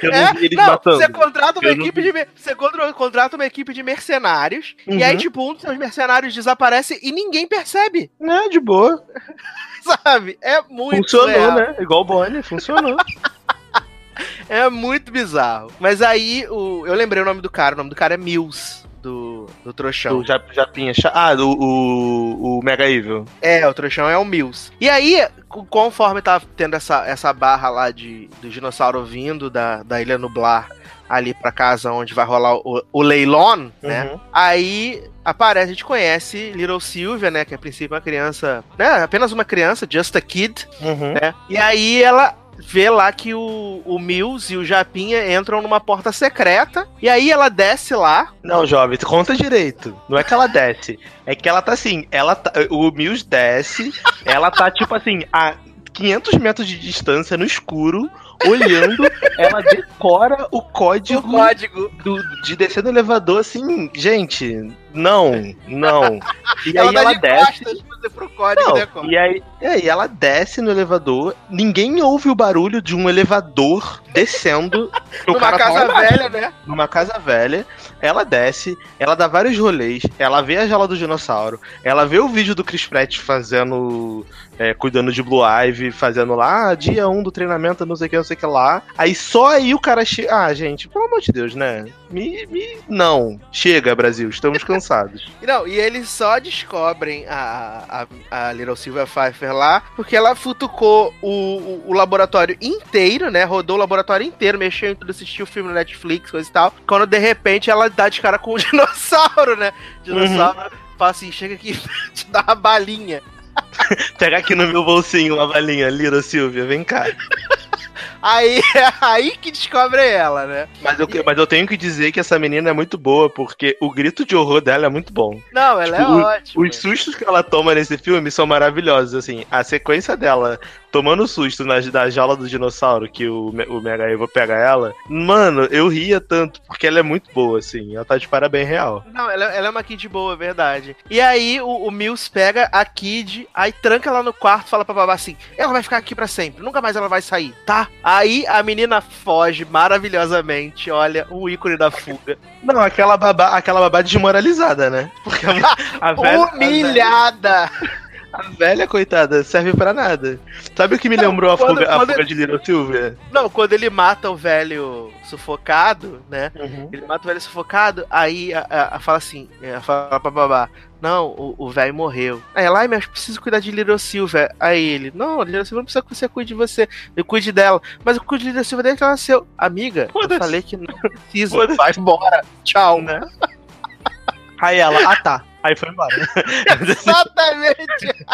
Eu não É, vi eles não, matando. você contrata uma Eu não equipe de você contra- contrata uma equipe de mercenários Uhum. e aí tipo um dos seus mercenários desaparece e ninguém percebe, É, de boa. sabe? É muito Funcionou, surreal. né? Igual o Bonnie, funcionou. É muito bizarro. Mas aí o eu lembrei o nome do cara, o nome do cara é Mills do do trouxão. o Jap- Japinha. Ah, do, o, o Mega Evil. É, o trouxão é o Mills. E aí, co- conforme tá tendo essa, essa barra lá de, do dinossauro vindo da, da Ilha Nublar ali pra casa onde vai rolar o, o leilão, né? Uhum. Aí aparece, a gente conhece Little Sylvia, né? Que a princípio é uma criança, né? Apenas uma criança, just a kid, Uhum. né? E aí ela vê lá que o, o Mills e o Japinha entram numa porta secreta. E aí ela desce lá. Não, jovem, tu conta direito. Não é que ela desce. É que ela tá assim, ela tá, o Mills desce, ela tá tipo assim, a 500 metros de distância no escuro, olhando, ela decora o código, O código. do- de descer no elevador assim, gente, não, não. E ela aí dá ela de desce. costas Não, decora. e aí, é, e ela desce no elevador, ninguém ouve o barulho de um elevador descendo. Numa tá casa embaixo velha, né? numa casa velha, ela desce, ela dá vários rolês, ela vê a jaula do dinossauro, ela vê o vídeo do Chris Pratt fazendo, é, cuidando de Blue Ivy, fazendo lá, ah, dia 1 um do treinamento, não sei o que, não sei o que lá. Aí só aí o cara chega, ah, gente, pelo amor de Deus, né? Me, me, não, chega Brasil, estamos cansados. Não, e eles só descobrem a, a, a Little Silver Pfeiffer lá porque ela futucou o, o, o laboratório inteiro, né? Rodou o laboratório inteiro, mexeu em tudo, assistiu o filme no Netflix, coisa e tal. Quando de repente ela dá de cara com o dinossauro, né? O dinossauro fala assim: chega aqui, te dá uma balinha. Pega aqui no meu bolsinho uma balinha, Lira Silvia, vem cá. Aí é aí que descobre ela, né? Mas eu, mas eu tenho que dizer que essa menina é muito boa, porque o grito de horror dela é muito bom. Não, ela Tipo, é o- ótima. Os sustos que ela toma nesse filme são maravilhosos, assim. A sequência dela tomando susto na, na jaula do dinossauro, que o, o Mega Evo pega ela. Mano, eu ria tanto, porque ela é muito boa, assim. Ela tá de parabéns real. Não, ela, ela é uma Kid boa, é verdade. E aí o, o Mills pega a Kid, aí tranca ela no quarto, fala pra babá assim: ela vai ficar aqui pra sempre, nunca mais ela vai sair, tá? Aí a menina foge maravilhosamente, olha, o ícone da fuga. Não, aquela babá, aquela babá desmoralizada, né? Porque a, a velha. Humilhada! A velha, coitada, serve pra nada. Sabe o que me Não, lembrou a, quando- fuga, a fuga de Little Silvia? Não, quando ele mata o velho sufocado, né? Ele mata o velho sufocado, aí a, a- a fala assim, é, fala pra babá, não, o, o velho morreu. Aí ela, ai, mas preciso cuidar de Little Silver. Aí ele, não, Little Silver não precisa que você cuide de você, eu cuide dela. Mas eu cuido de Little Silver desde que ela nasceu. Amiga, eu falei que não precisa, vai embora, tchau. Né? Aí ela, ah tá. Aí foi embora. Exatamente.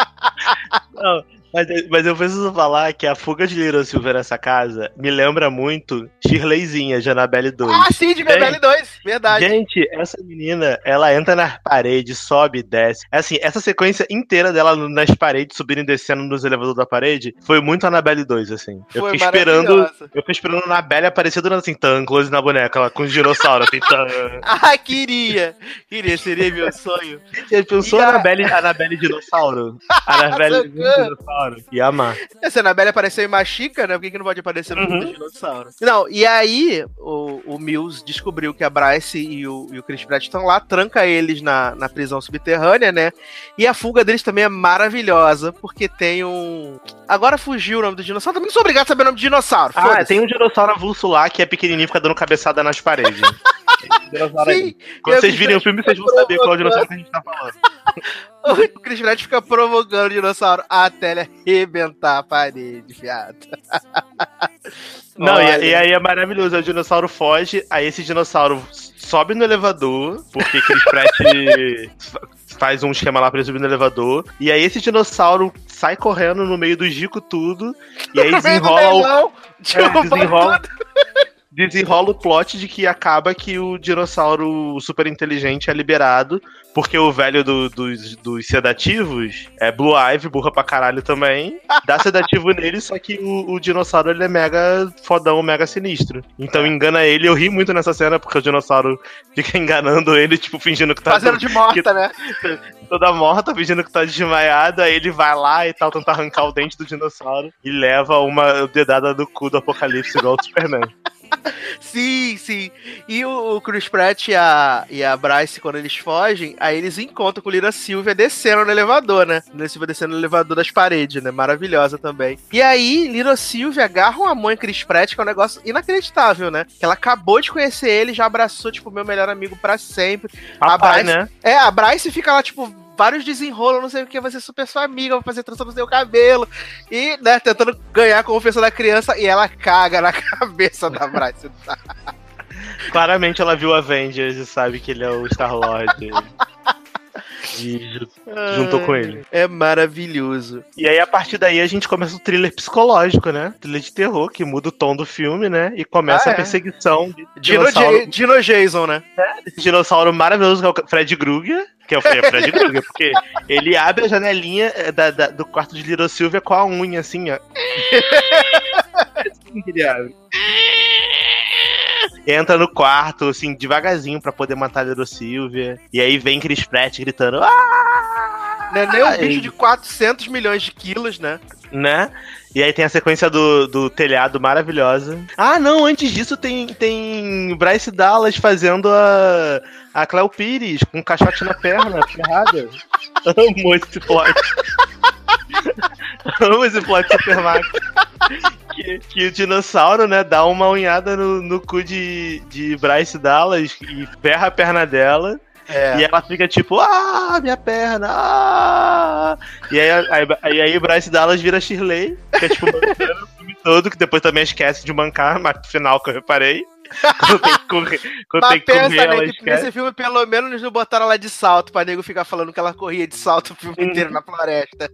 Não, mas, mas eu preciso falar que a fuga de Little Silver nessa casa me lembra muito Shirleyzinha de Annabelle 2. ah, sim, de Bebele 2, verdade. Gente, essa menina, ela entra nas paredes, sobe e desce. Assim, essa sequência inteira dela nas paredes, subindo e descendo nos elevadores da parede, foi muito Annabelle 2, assim. Eu Foi fiquei esperando. Eu fiquei esperando a Annabelle aparecer durante assim, tan, close na boneca, ela com os dinossauros, assim, tan. Ah, queria. Queria, seria meu sonho. Você pensou E a Annabelle, Annabelle dinossauro? Annabelle Socorro. Dinossauro. Ia amar. Se a Annabelle apareceu em Machica, né? Por que, que não pode aparecer no Uhum. dinossauro? Não, e aí o, o Mills descobriu que a Bryce e o, e o Chris Pratt estão lá, tranca eles na, na prisão subterrânea, né? E a fuga deles também é maravilhosa, porque tem um. Agora fugiu o nome do dinossauro. Também não sou obrigado a saber o nome do dinossauro. Ah, tem um dinossauro avulso lá que é pequenininho e fica dando cabeçada nas paredes. Sim, Quando vocês vi virem o filme, vocês vão saber qual é dinossauro que a gente tá falando. o Chris Pratt fica provocando o dinossauro até ele arrebentar a parede, fiado. Não, e, e aí é maravilhoso. O dinossauro foge, aí esse dinossauro sobe no elevador, porque Chris Pratt fa- faz um esquema lá pra ele subir no elevador. E aí esse dinossauro sai correndo no meio do Gico tudo, e aí desenrola o, derruba desenrola-. Desenrola o plot de que acaba que o dinossauro super inteligente é liberado, porque o velho do- dos, dos sedativos é Blue Ivy, burra pra caralho também, dá sedativo nele, só que o, o dinossauro ele é mega fodão, mega sinistro. Então engana ele, eu ri muito nessa cena, porque o dinossauro fica enganando ele, tipo, fingindo que tá Fazendo de morta, né? toda morta, fingindo que tá desmaiada, aí ele vai lá e tal, tenta arrancar o dente do dinossauro e leva uma dedada do cu do apocalipse igual o Superman. Sim, sim. E o, o Chris Pratt e a, e a Bryce, quando eles fogem, aí eles encontram com o Lira Silvia descendo no elevador, né? Lira Silvia descendo no elevador das paredes, né? Maravilhosa também. E aí, Lira Silvia agarra uma mãe Chris Pratt, que é um negócio inacreditável, né? Que ela acabou de conhecer ele, já abraçou, tipo, meu melhor amigo pra sempre. Papai, Bryce- né? É, a Bryce fica lá, tipo, vários desenrolos, não sei o que, vai ser super sua amiga, vai fazer trança no seu cabelo. E, né, tentando ganhar a confiança da criança e ela caga na cabeça da Bryce. Claramente ela viu Avengers e sabe que ele é o Star-Lord. ju- juntou com ele. É maravilhoso. E aí, a partir daí, a gente começa o thriller psicológico, né? Thriller de terror, que muda o tom do filme, né? E começa Ah, a é. perseguição de Dino, dinossauro, Dino Jason, né? esse dinossauro maravilhoso que é o Fred Krueger. Que é o Fred, Krueger, porque ele abre a janelinha eh, da- da- do quarto de Little Silvia com a unha, assim, ó. assim que ele abre. Entra no quarto, assim, devagarzinho pra poder matar a Little Silvia. E aí vem Chris Pratt gritando, ah! Não é nem um bicho de 400 milhões de quilos, né? Né? E aí tem a sequência do, do telhado maravilhosa. Ah, não, antes disso tem, tem Bryce Dallas fazendo a, a Cleo Pires com um caixote na perna, ferrada. Amo esse plot. Amo esse plot Super Max. Que, que o dinossauro, né, dá uma unhada no, no cu de, de Bryce Dallas e ferra a perna dela. É. E ela fica tipo, ah, minha perna, ah! E aí, aí, aí, aí Bryce Dallas vira Shirley, que é tipo mancando o filme todo, que depois também esquece de mancar, mas no final que eu reparei. quando tem que correr, quando Mas tem que pensa, correr, né, que nesse filme, pelo menos, eles não botaram ela de salto pra nego ficar falando que ela corria de salto o filme uhum. inteiro na floresta.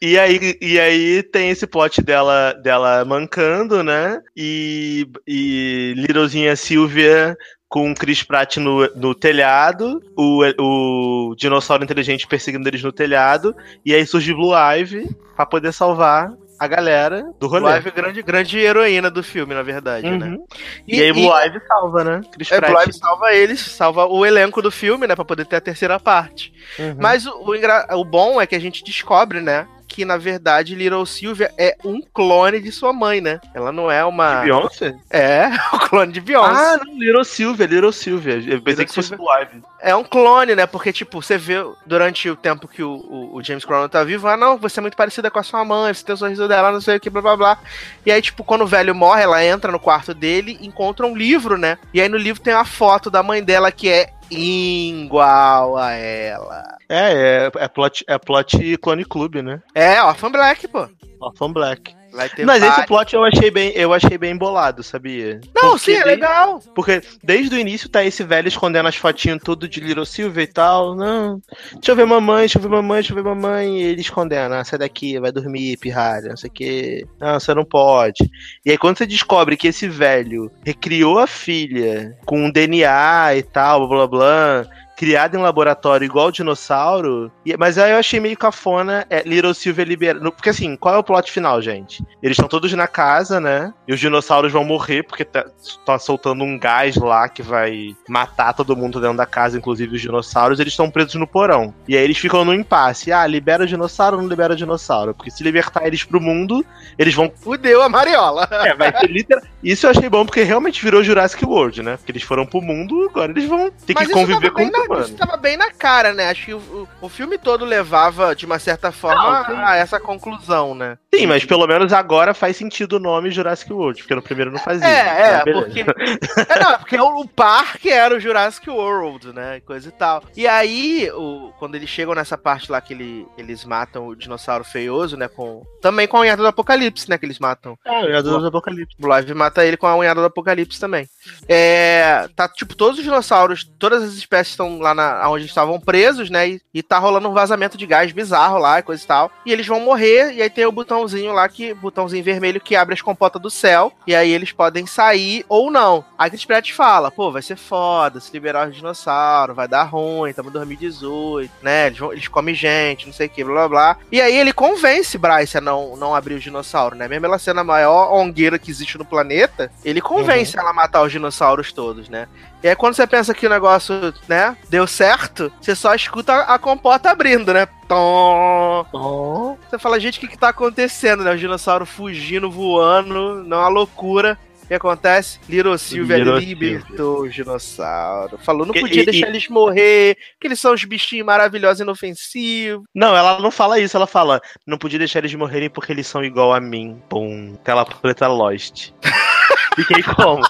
e, aí, e aí tem esse plot dela, dela mancando, né? E, e Littlezinha Silvia com o Chris Pratt no, no telhado, o, o dinossauro inteligente perseguindo eles no telhado, e aí surge Blue Ivy pra poder salvar a galera do rolê. Blue Ivy é grande, grande heroína do filme, na verdade, né? uhum. né? E, e aí Blue e... Ivy salva, né? Chris é, Pratt. Blue Ivy salva eles, salva o elenco do filme, né? Pra poder ter a terceira parte. Uhum. Mas o, o, o bom é que a gente descobre, né? Que, na verdade, Little Sylvia é um clone de sua mãe, né? Ela não é uma. De Beyoncé? É, o clone de Beyoncé. Ah, não, Little Sylvia, Little Sylvia. Eu pensei Little que fosse Live. É um clone, né? Porque, tipo, você vê durante o tempo que o, o, o James Cronin tá vivo, ah, não, você é muito parecida com a sua mãe, você tem o sorriso dela, não sei o que, blá blá blá. E aí, tipo, quando o velho morre, ela entra no quarto dele encontra um livro, né? E aí no livro tem a foto da mãe dela que é igual a ela. É, é, é plot, é plot Clone Club, né? É, Orphan Black, pô. Orphan Black. Mas esse plot eu achei bem, eu achei bem bolado, sabia? Não, porque sim, é legal. Porque desde o início tá esse velho escondendo as fotinhas tudo de Little Silver e tal. Não. Deixa eu ver mamãe, deixa eu ver mamãe, deixa eu ver mamãe. E ele escondendo, ah, sai daqui, vai dormir, pirralha, não sei o que. Não, você não pode. E aí quando você descobre que esse velho recriou a filha com um DNA e tal, blá blá blá criado em laboratório igual o dinossauro. E, mas aí eu achei meio cafona é, Little Silver liberando. Porque assim, qual é o plot final, gente? Eles estão todos na casa, né? E os dinossauros vão morrer porque tá, tá, soltando um gás lá que vai matar todo mundo dentro da casa, inclusive os dinossauros. Eles estão presos no porão. E aí eles ficam no impasse. Ah, libera o dinossauro ou não libera o dinossauro? Porque se libertar eles pro mundo, eles vão. Fudeu a Mariola. É, vai literal. Isso eu achei bom porque realmente virou Jurassic World, né? Porque eles foram pro mundo, agora eles vão ter Mas que conviver com o mano. Isso tava bem na cara, né? Acho que o, o, filme todo levava, de uma certa forma, não, a essa conclusão, né? Sim, mas pelo menos agora faz sentido o nome Jurassic World, porque no primeiro não fazia. É, é, porque. é, não, porque o, o parque era o Jurassic World, né? Coisa e tal. E aí, o, quando eles chegam nessa parte lá que ele, eles matam o dinossauro feioso, né? Com, também com a unhada do apocalipse, né? Que eles matam. É, a unhada do apocalipse. O Live mata ele com a unhada do apocalipse também. É. Tá, tipo, todos os dinossauros, todas as espécies estão lá na, onde estavam presos, né? E, e tá rolando um vazamento de gás bizarro lá e coisa e tal. E eles vão morrer, e aí tem o botãozinho lá, que botãozinho vermelho que abre as compotas do céu. E aí eles podem sair ou não. Aí Chris Pratt fala, pô, vai ser foda se liberar os dinossauros, vai dar ruim, estamos em 2018, né? Eles, vão, eles comem gente, não sei o que, blá blá blá. E aí ele convence Bryce a não, não abrir o dinossauro, né? Mesmo ela sendo a maior ongueira que existe no planeta, ele convence uhum. ela a matar os dinossauros todos, né? E aí quando você pensa que o negócio, né, deu certo, você só escuta a comporta abrindo, né? Tom. Tom. Você fala, gente, o que que tá acontecendo, né? O dinossauro fugindo, voando, não é uma loucura. O que acontece? Little Silvia Little libertou o dinossauro. Falou, não podia e, deixar e... eles morrer, que eles são os bichinhos maravilhosos e inofensivos. Não, ela não fala isso, ela fala, não podia deixar eles morrerem porque eles são igual a mim. Pum, tela preta Lost. Fiquei como?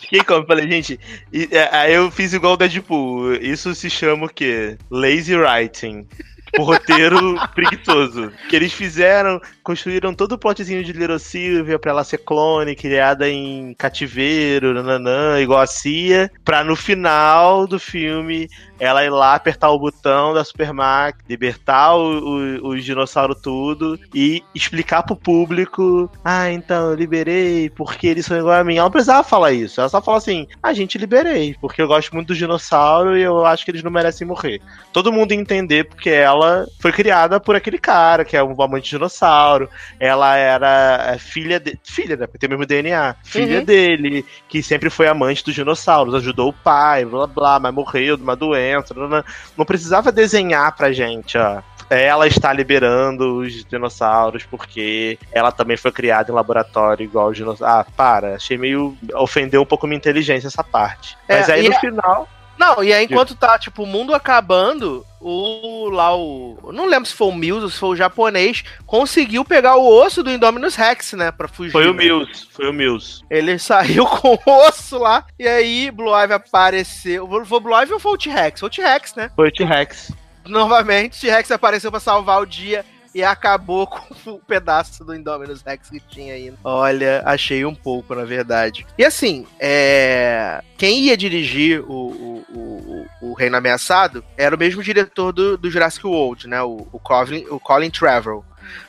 Fiquei como? Falei, gente, e, é, aí eu fiz igual o Deadpool. Isso se chama o quê? Lazy writing. O roteiro preguiçoso. Que eles fizeram, construíram todo o plotzinho de Little Sylvia pra ela ser clone, criada em cativeiro, nananã, igual a Cia, pra no final do filme ela ir lá apertar o botão da Supermax, libertar o, o, o dinossauro tudo e explicar pro público: ah, então eu liberei porque eles são igual a mim. Ela não precisava falar isso, ela só fala assim: a ah, gente liberei, porque eu gosto muito do dinossauro e eu acho que eles não merecem morrer. Todo mundo entender porque ela foi criada por aquele cara que é um amante de dinossauro, ela era é, filha de, filha, né, tem o mesmo DNA, filha uhum. dele, que sempre foi amante dos dinossauros, ajudou o pai, blá blá, mas morreu de uma doença não, não precisava desenhar pra gente, ó ela está liberando os dinossauros porque ela também foi criada em laboratório igual os dinossauros. Ah, para, achei meio. ofendeu um pouco minha inteligência essa parte. É, Mas aí no final. Não, e aí enquanto tá, tipo, o mundo acabando, o lá o. Não lembro se foi o Mills ou se foi o japonês, conseguiu pegar o osso do Indominus Rex, né? Pra fugir. Foi o né? Mills, foi o Mills. Ele saiu com o osso lá, e aí Blue Ivy apareceu. Foi o Blue Ivy ou foi o T-Rex? Foi o T-Rex, né? Foi o T-Rex. Novamente, T-Rex apareceu pra salvar o dia e acabou com o pedaço do Indominus Rex que tinha aí. Olha, achei um pouco, na verdade. E assim, é... quem ia dirigir o, o, o, o Reino Ameaçado era o mesmo diretor do, do Jurassic World, né? O, o, Colin, o Colin Trevorrow.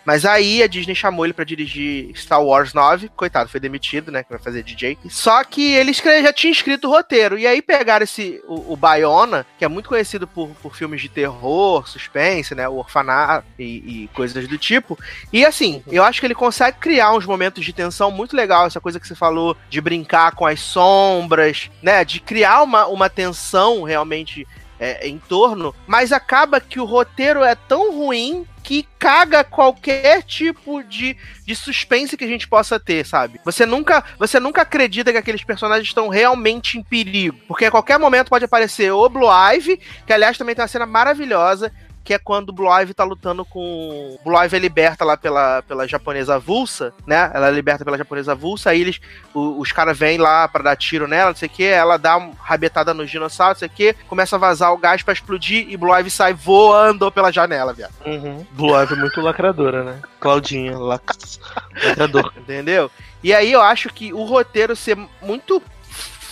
Mas aí a Disney chamou ele para dirigir Star Wars 9. Coitado, foi demitido, né? Que vai fazer DJ. Só que ele já tinha escrito o roteiro. E aí pegaram esse, o, o Bayona, que é muito conhecido por, por filmes de terror, suspense, né? O orfanato e, e, coisas do tipo. E assim, eu acho que ele consegue criar uns momentos de tensão muito legal. Essa coisa que você falou de brincar com as sombras, né? De criar uma, uma tensão realmente é, em torno, mas acaba que o roteiro é tão ruim que caga qualquer tipo de, de suspense que a gente possa ter, sabe? Você nunca, você nunca acredita que aqueles personagens estão realmente em perigo, porque a qualquer momento pode aparecer o Blue Ivy, que aliás também tem uma cena maravilhosa, que é quando o Blue Ivy tá lutando com. Blue Ivy é liberta lá pela, pela japonesa Vulsa, né? Ela é liberta pela japonesa Vulsa, aí eles. O, os caras vêm lá para dar tiro nela, não sei o que, ela dá uma rabetada no dinossauro, não sei o que, começa a vazar o gás para explodir e Blue Ivy sai voando pela janela, viado. Uhum. Blue Ivy é muito lacradora, né? Claudinha, lac... lacrador. Entendeu? E aí eu acho que o roteiro ser muito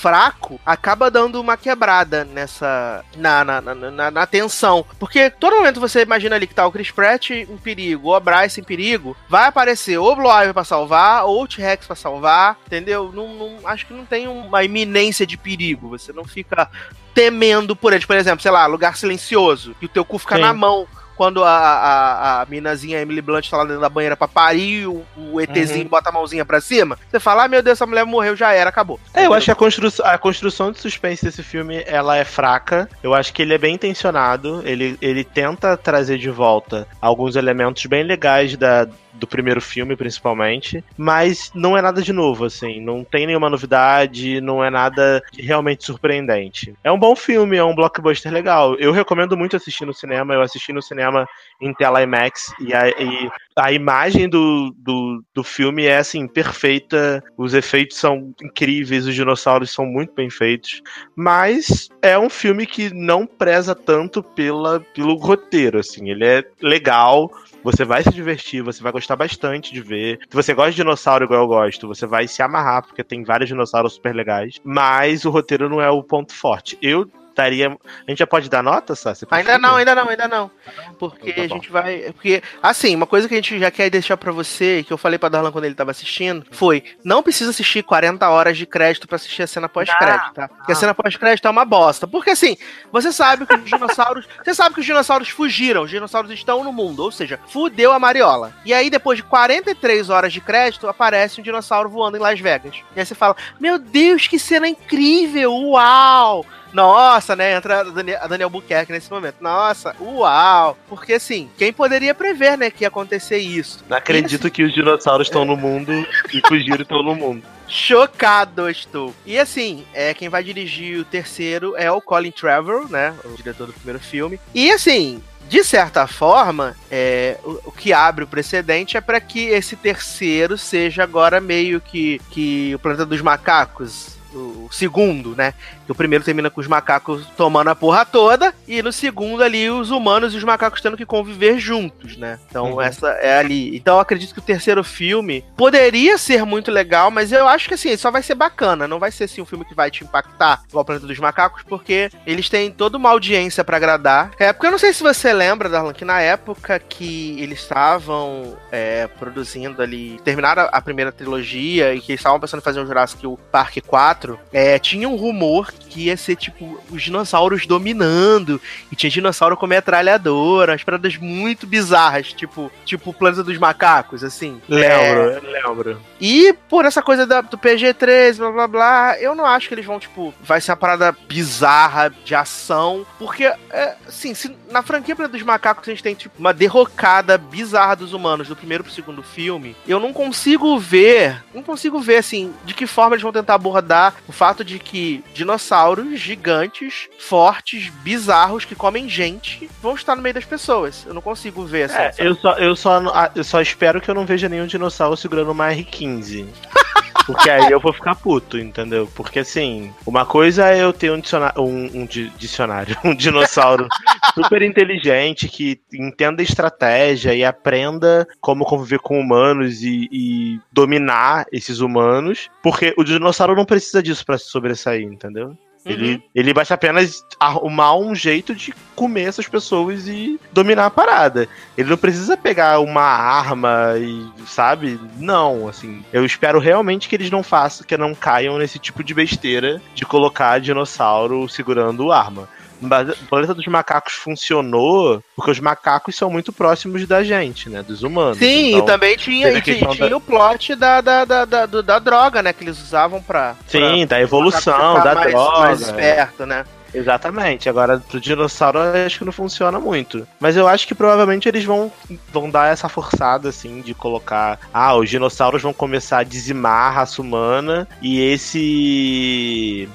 fraco acaba dando uma quebrada nessa. na, na, na, na, tensão. Porque todo momento você imagina ali que tá o Chris Pratt em perigo, ou o Bryce em perigo, vai aparecer ou o Blue Ivy pra salvar, ou o T-Rex pra salvar, entendeu? Não, não, acho que não tem uma iminência de perigo. Você não fica temendo por eles. Por exemplo, sei lá, lugar silencioso, que o teu cu fica Sim. na mão quando a, a, a minazinha Emily Blunt tá lá dentro da banheira pra parir, o, o ETzinho uhum. bota a mãozinha pra cima, você fala, ah, meu Deus, essa mulher morreu, já era, acabou. É, eu acho que a, constru a construção de suspense desse filme, ela é fraca. Eu acho que ele é bem intencionado, ele, ele tenta trazer de volta alguns elementos bem legais da, do primeiro filme, principalmente. Mas não é nada de novo, assim. Não tem nenhuma novidade, não é nada realmente surpreendente. É um bom filme, é um blockbuster legal. Eu recomendo muito assistir no cinema. Eu assisti no cinema em tela IMAX e a, e a imagem do, do, do filme é, assim, perfeita. Os efeitos são incríveis, os dinossauros são muito bem feitos. Mas é um filme que não preza tanto pela, pelo roteiro, assim. Ele é legal, você vai se divertir, você vai gostar bastante de ver. Se você gosta de dinossauro igual eu gosto, você vai se amarrar, porque tem vários dinossauros super legais. Mas o roteiro não é o ponto forte. Eu daria. A gente já pode dar nota, Sassi? Ainda não, ainda não, ainda não. Porque então tá a gente vai. Porque, assim, uma coisa que a gente já quer deixar para você, que eu falei pra Darlan quando ele tava assistindo, foi: não precisa assistir 40 horas de crédito para assistir a cena pós-crédito, tá? Porque a cena pós-crédito é uma bosta. Porque assim, você sabe que os dinossauros. você sabe que os dinossauros fugiram, os dinossauros estão no mundo, ou seja, fudeu a Mariola. E aí, depois de 43 horas de crédito, aparece um dinossauro voando em Las Vegas. E aí você fala: Meu Deus, que cena incrível! Uau! Nossa, né? Entra a Daniel, Buquerque nesse momento. Nossa, uau! Porque assim, quem poderia prever, né, que ia acontecer isso? Não acredito que os dinossauros estão no mundo e fugiram estão no mundo. Chocado estou. E assim, é quem vai dirigir o terceiro é o Colin Trevorrow, né? O diretor do primeiro filme. E assim, de certa forma, é, o, o, que abre o precedente é para que esse terceiro seja agora meio que, que o Planeta dos Macacos, o segundo, né? Que o primeiro termina com os macacos tomando a porra toda, e no segundo ali os humanos e os macacos tendo que conviver juntos, né? Então uhum. essa é ali. Então eu acredito que o terceiro filme poderia ser muito legal, mas eu acho que assim, só vai ser bacana, não vai ser assim um filme que vai te impactar igual o Planeta dos Macacos, porque eles têm toda uma audiência para agradar. É, porque eu não sei se você lembra, Darlan, que na época que eles estavam é, produzindo ali, terminaram a primeira trilogia e que eles estavam pensando em fazer um Jurassic Park 4, é, tinha um rumor que ia ser, tipo, os dinossauros dominando. E tinha dinossauro com metralhadora, umas paradas muito bizarras, tipo, tipo o Planeta dos Macacos, assim. Lembro, é... lembro. E por essa coisa da, do PG-13, blá blá blá, eu não acho que eles vão, tipo, vai ser uma parada bizarra de ação. Porque, é, assim, se na franquia Planeta dos Macacos a gente tem, tipo, uma derrocada bizarra dos humanos do primeiro pro segundo filme, eu não consigo ver, não consigo ver, assim, de que forma eles vão tentar abordar o fato de que dinossauros dinossauros gigantes, fortes, bizarros, que comem gente, vão estar no meio das pessoas. Eu não consigo ver essa. É, eu, só, eu, só, eu só espero que eu não veja nenhum dinossauro segurando uma R15. Porque aí eu vou ficar puto, entendeu? Porque assim, uma coisa é eu ter um dicionário, um, um dicionário, um dinossauro super inteligente que entenda estratégia e aprenda como conviver com humanos e, e dominar esses humanos. Porque o dinossauro não precisa disso para se sobressair, entendeu? Ele, uhum. ele basta apenas arrumar um jeito de comer essas pessoas e dominar a parada. Ele não precisa pegar uma arma e, sabe? Não, assim. Eu espero realmente que eles não façam, que não caiam nesse tipo de besteira de colocar dinossauro segurando arma. O planeta dos macacos funcionou porque os macacos são muito próximos da gente, né? Dos humanos. Sim, então, e também tinha, e tinha, da... o plot da, da, da, da, da, droga, né? Que eles usavam pra. Sim, pra, da evolução, da mais, droga. Mais esperto, né? Exatamente. Agora, pro dinossauro, eu acho que não funciona muito. Mas eu acho que provavelmente eles vão, vão dar essa forçada, assim, de colocar. Ah, os dinossauros vão começar a dizimar a raça humana e esse.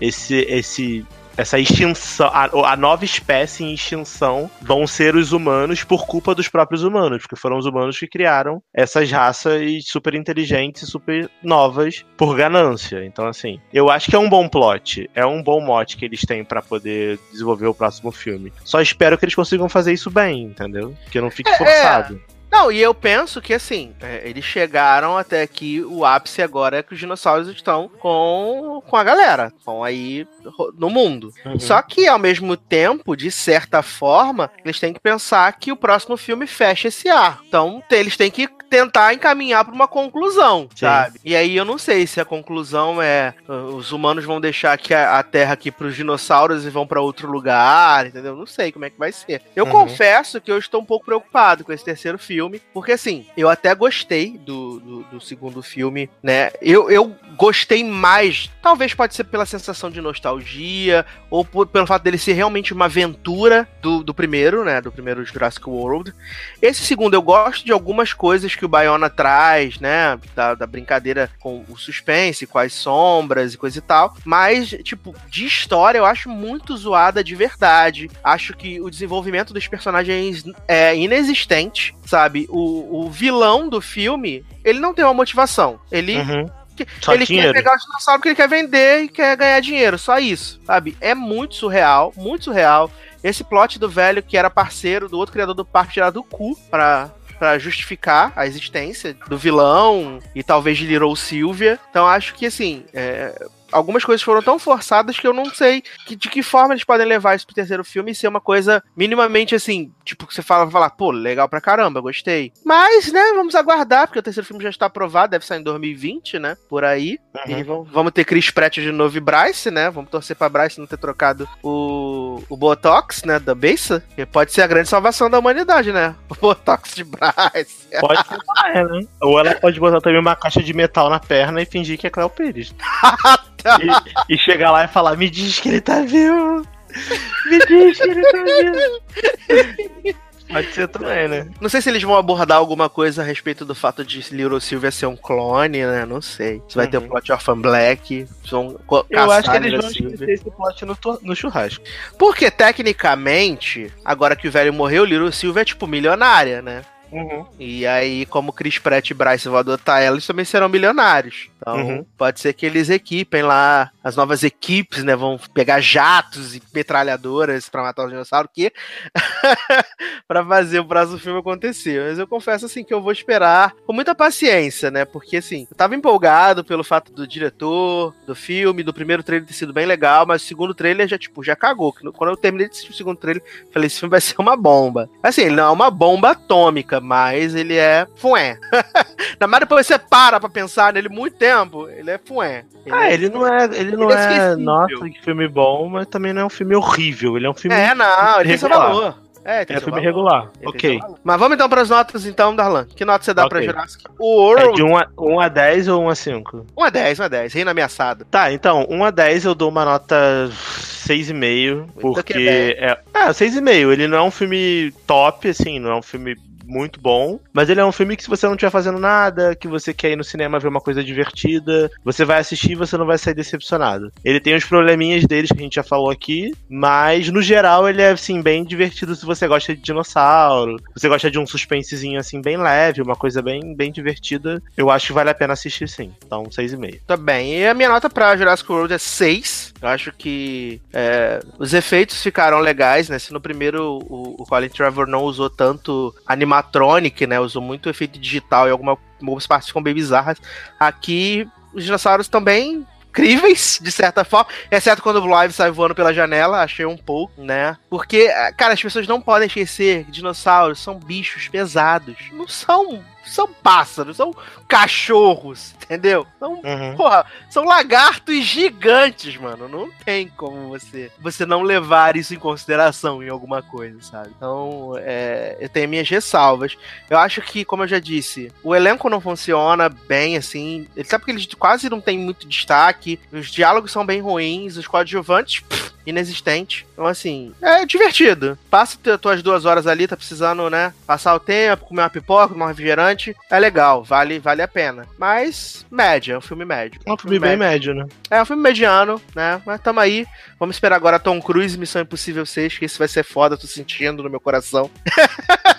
Esse. Esse essa extinção, a, a, nova espécie em extinção vão ser os humanos por culpa dos próprios humanos, porque foram os humanos que criaram essas raças super inteligentes e super novas por ganância. Então, assim, eu acho que é um bom plot, é um bom mote que eles têm para poder desenvolver o próximo filme. Só espero que eles consigam fazer isso bem, entendeu? Que não fique é, forçado. É. Não, e eu penso que assim, é, eles chegaram até aqui, o ápice agora é que os dinossauros estão com, com a galera, estão aí no mundo. Uhum. Só que, ao mesmo tempo, de certa forma, eles têm que pensar que o próximo filme fecha esse ar. Então, eles têm que tentar encaminhar para uma conclusão, Sim. sabe? E aí eu não sei se a conclusão é uh, os humanos vão deixar aqui a, a Terra aqui para os dinossauros e vão para outro lugar, entendeu? Não sei como é que vai ser. Eu uhum. confesso que eu estou um pouco preocupado com esse terceiro filme filme, porque assim, eu até gostei do, do, do segundo filme, né? Eu, eu gostei mais, talvez pode ser pela sensação de nostalgia, ou por, pelo fato dele ser realmente uma aventura do, do primeiro, né? Do primeiro Jurassic World. Esse segundo, eu gosto de algumas coisas que o Bayona traz, né? Da, da brincadeira com o suspense, com as sombras e coisa e tal. Mas, tipo, de história, eu acho muito zoada de verdade. Acho que o desenvolvimento dos personagens é inexistente, sabe? sabe? O, o vilão do filme, ele não tem uma motivação. Ele. Uhum. Ele dinheiro. quer pegar o dinossauro porque ele quer vender e quer ganhar dinheiro, só isso, sabe? É muito surreal, muito surreal. Esse plot do velho que era parceiro do outro criador do parque tirar do cu pra, para justificar a existência do vilão e talvez de Little Sylvia. Então acho que assim, é, algumas coisas foram tão forçadas que eu não sei que, de que forma eles podem levar isso pro terceiro filme e ser uma coisa minimamente assim, tipo, que você fala, falar, pô, legal pra caramba, gostei. Mas, né, vamos aguardar, porque o terceiro filme já está aprovado, deve sair em 2020, né, por aí. Uhum. E vamos, vamos ter Chris Pratt de novo e Bryce, né, vamos torcer pra Bryce não ter trocado o, o Botox, né, da Bessa, que pode ser a grande salvação da humanidade, né, o Botox de Bryce. Pode ser, é, né? Ou ela pode botar também uma caixa de metal na perna e fingir que é Cléo Pires. e, e chegar lá e falar: Me diz que ele tá vivo. Me diz que ele tá vivo. Pode ser também, né? Não sei se eles vão abordar alguma coisa a respeito do fato de Little Silvia ser um clone, né? Não sei. Se vai uhum. ter o um plot Orphan Black. Vão Eu acho que eles vão esquecer esse plot no, no churrasco. Porque, tecnicamente, agora que o velho morreu, Little Silvia é tipo milionária, né? Uhum. E aí, como Chris Pratt e Bryce vão adotar ela, eles também serão milionários. Então, uhum. pode ser que eles equipem lá, as novas equipes, né? Vão pegar jatos e metralhadoras para matar os dinossauros, que para fazer o próximo filme acontecer. Mas eu confesso, assim, que eu vou esperar com muita paciência, né? Porque, assim, eu tava empolgado pelo fato do diretor, do filme, do primeiro trailer ter sido bem legal, mas o segundo trailer já, tipo, já cagou. Quando eu terminei de assistir o segundo trailer, falei, esse filme vai ser uma bomba. Assim, ele não é uma bomba atômica, mas ele é fué. Na mais depois você para pra pensar nele muito tempo, ele é fué. Ele ah, é... ele não é, ele não ele é, é nossa, que filme bom, mas também não é um filme horrível, ele é um filme É, não, ele tem seu valor. É, tem é filme valor. regular. Ele ok. Mas vamos então para as notas, então, Darlan. Que nota você dá okay. pra Jurassic World? É de 1 a, 1 a 10 ou 1 a 5? 1 a 10, 1 a 10. Reino ameaçado. Tá, então, 1 a 10 eu dou uma nota 6,5. Porque. É, é, 6,5. Ele não é um filme top, assim, não é um filme muito bom, mas ele é um filme que se você não estiver fazendo nada, que você quer ir no cinema ver uma coisa divertida, você vai assistir e você não vai sair decepcionado. Ele tem os probleminhas deles que a gente já falou aqui, mas no geral ele é assim bem divertido se você gosta de dinossauro, você gosta de um suspensezinho assim bem leve, uma coisa bem bem divertida. Eu acho que vale a pena assistir sim. Então, 6,5. Tá bem. E a minha nota pra Jurassic World é 6. Eu acho que é, os efeitos ficaram legais, né? Se no primeiro o, o Colin Trevor não usou tanto animatronic, né? Usou muito efeito digital e alguma, algumas partes ficam bem bizarras. Aqui os dinossauros também incríveis, de certa forma, exceto quando o Live sai voando pela janela, achei um pouco, né? Porque, cara, as pessoas não podem esquecer que dinossauros são bichos pesados. Não são são pássaros, são cachorros, entendeu? São, uhum. porra, são lagartos gigantes, mano. Não tem como você você não levar isso em consideração em alguma coisa, sabe? Então, é, eu tenho minhas ressalvas. Eu acho que, como eu já disse, o elenco não funciona bem, assim. Sabe porque eles quase não tem muito destaque, os diálogos são bem ruins, os coadjuvantes. Pff, inexistente. Então, assim, é divertido. Passa tuas duas horas ali, tá precisando, né? Passar o tempo, comer uma pipoca, comer um refrigerante. É legal, vale, vale a pena. Mas, média, é um filme médio. É um filme, filme bem médio. médio, né? É um filme mediano, né? Mas tamo aí. Vamos esperar agora Tom Cruise Missão Impossível 6, que isso vai ser foda, tô sentindo no meu coração.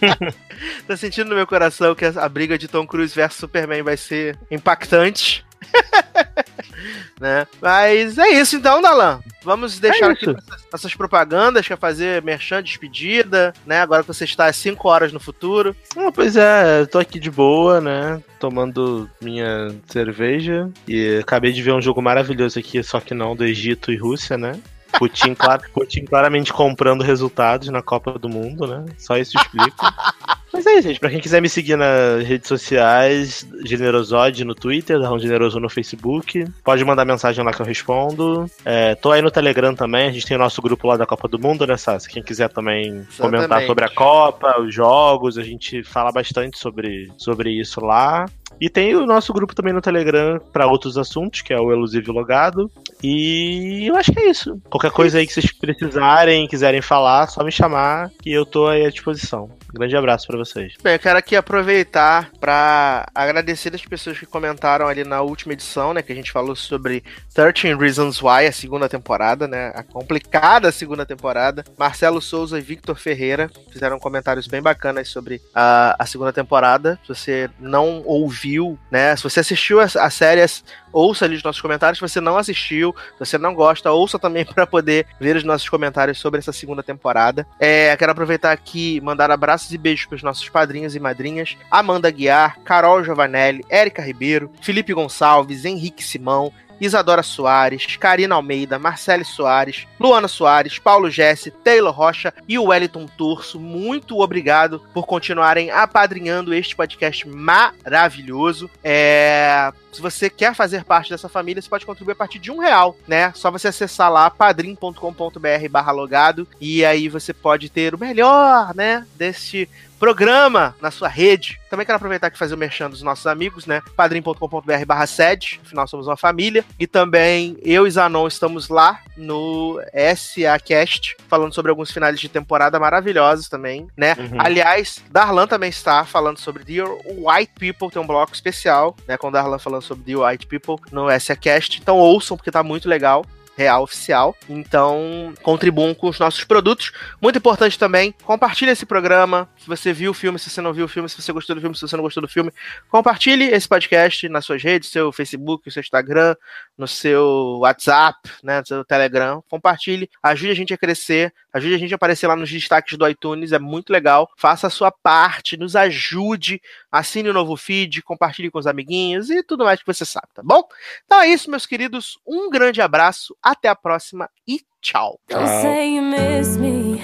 tô sentindo no meu coração que a briga de Tom Cruise versus Superman vai ser impactante. né? Mas é isso então, Dalan. Vamos deixar é aqui essas, essas, propagandas, quer fazer merchan, despedida, né? Agora que você está às 5 horas no futuro. Ah, pois é, tô aqui de boa, né? Tomando minha cerveja. E acabei de ver um jogo maravilhoso aqui, só que não do Egito e Rússia, né? Putin, clar, Putin claramente comprando resultados na Copa do Mundo, né? Só isso explica. Mas é isso, gente. Pra quem quiser me seguir nas redes sociais, Generosode no Twitter, Darrão Generoso no Facebook. Pode mandar mensagem lá que eu respondo. É, tô aí no Telegram também. A gente tem o nosso grupo lá da Copa do Mundo, né, Sassi? Quem quiser também Exatamente. comentar sobre a Copa, os jogos, a gente fala bastante sobre, sobre isso lá. E tem o nosso grupo também no Telegram para outros assuntos, que é o Elusivo Logado. E eu acho que é isso. Qualquer coisa aí que vocês precisarem, quiserem falar, só me chamar que eu tô aí à disposição. Grande abraço para vocês. Bem, eu quero aqui aproveitar para agradecer as pessoas que comentaram ali na última edição, né, que a gente falou sobre 13 Reasons Why, a segunda temporada, né, a complicada segunda temporada. Marcelo Souza e Victor Ferreira fizeram comentários bem bacanas sobre a, a segunda temporada. Se você não ouviu, né, se você assistiu as, as séries ouça ali os nossos comentários. Se você não assistiu, se você não gosta, ouça também para poder ver os nossos comentários sobre essa segunda temporada. É, quero aproveitar aqui mandar abraços e beijos para os nossos padrinhos e madrinhas: Amanda Guiar, Carol Giovanelli, Érica Ribeiro, Felipe Gonçalves, Henrique Simão, Isadora Soares, Karina Almeida, Marcele Soares, Luana Soares, Paulo Jesse, Taylor Rocha e o Wellington Turso. Muito obrigado por continuarem apadrinhando este podcast maravilhoso. É... Se você quer fazer parte dessa família, você pode contribuir a partir de um real, né? Só você acessar lá padrim.com.br barra logado e aí você pode ter o melhor, né, deste programa na sua rede. Também quero aproveitar aqui fazer o merchan dos nossos amigos, né? padrim.com.br barra sede, afinal somos uma família. E também eu e Zanon estamos lá no SAcast, falando sobre alguns finais de temporada maravilhosos também, né? Uhum. Aliás, Darlan também está falando sobre The White People, tem um bloco especial, né? Com o Darlan falando sobre The White People no SAcast. Então ouçam, porque tá muito legal real oficial. Então, contribuam com os nossos produtos. Muito importante também, compartilhe esse programa. Se você viu o filme, se você não viu o filme, se você gostou do filme, se você não gostou do filme, compartilhe esse podcast nas suas redes, seu Facebook, seu Instagram, no seu WhatsApp, né, no seu Telegram. Compartilhe, ajude a gente a crescer, ajude a gente a aparecer lá nos destaques do iTunes, é muito legal. Faça a sua parte, nos ajude, assine o um novo feed, compartilhe com os amiguinhos e tudo mais que você sabe, tá bom? Então é isso, meus queridos. Um grande abraço até a próxima e tchau. Don't say you miss me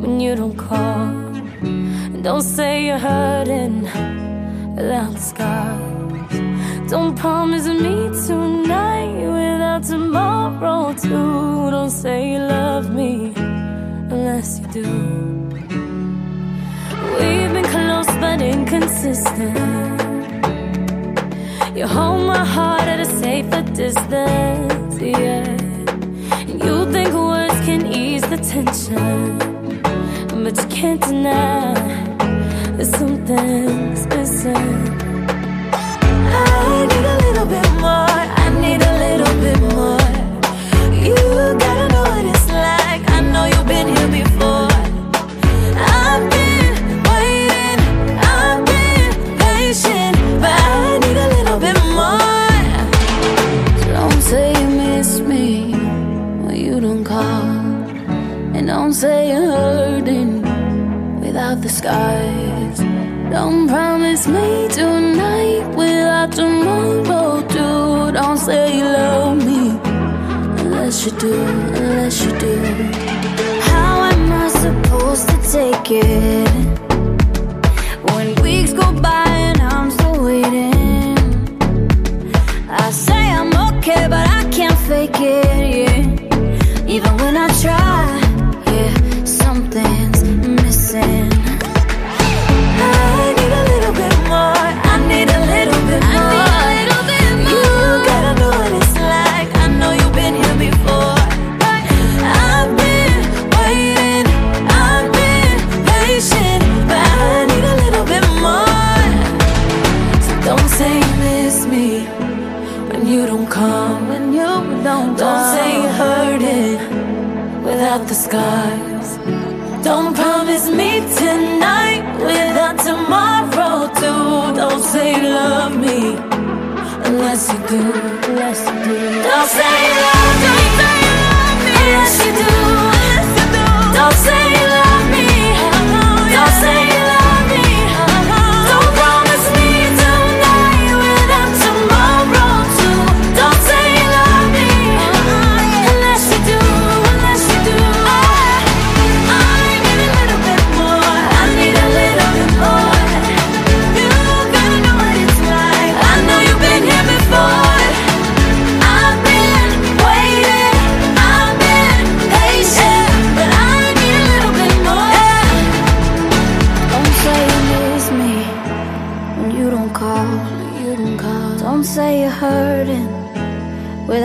when you don't call. Don't say you're hurting without scars. Don't promise me tonight without tomorrow too. Don't say you love me unless you do. We've been close but inconsistent. You hold my heart at a safer distance, yeah. And you think words can ease the tension. but you can't deny that something's missing. I need a little bit more. I need a little skies. Don't promise me tonight without tomorrow too. Don't say you love me unless you do, unless you do. How am I supposed to take it say you love me. Unless you do, unless you do. Don't say you love me, unless you do,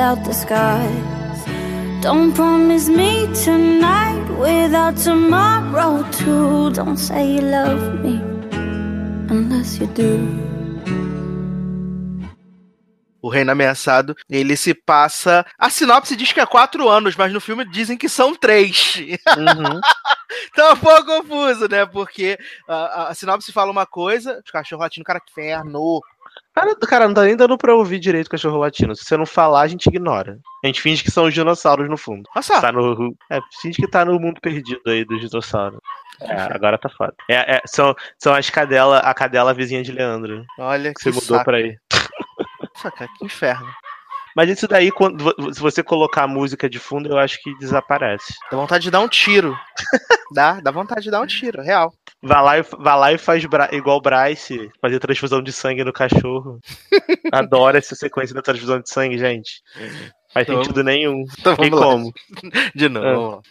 without the skies. Don't promise me tonight without tomorrow too. Don't say you love me unless you do. O Reino Ameaçado, ele se passa. A sinopse diz que é quatro anos, mas no filme dizem que são três. Uhum. então é um pouco confuso, né? Porque a, a, a sinopse fala uma coisa, os cachorros latindo, cara, que inferno. Cara, cara, não tá nem dando pra ouvir direito o cachorro latino. Se você não falar, a gente ignora. A gente finge que são os dinossauros no fundo. Nossa, Tá no, é, finge que tá no mundo perdido aí dos dinossauros. É, agora tá foda. É, é, são, são as cadela, a cadela vizinha de Leandro. olha Que que você mudou saco. pra aí. Cara, que inferno. Mas isso daí, quando, se você colocar a música de fundo, eu acho que desaparece. Dá vontade de dar um tiro. dá, dá vontade de dar um tiro, real. Vai lá e, vai lá e faz igual o Bryce, fazer transfusão de sangue no cachorro. Adoro essa sequência da transfusão de sangue, gente. Faz Então- sentido nenhum. Então Tem como. De novo, lá.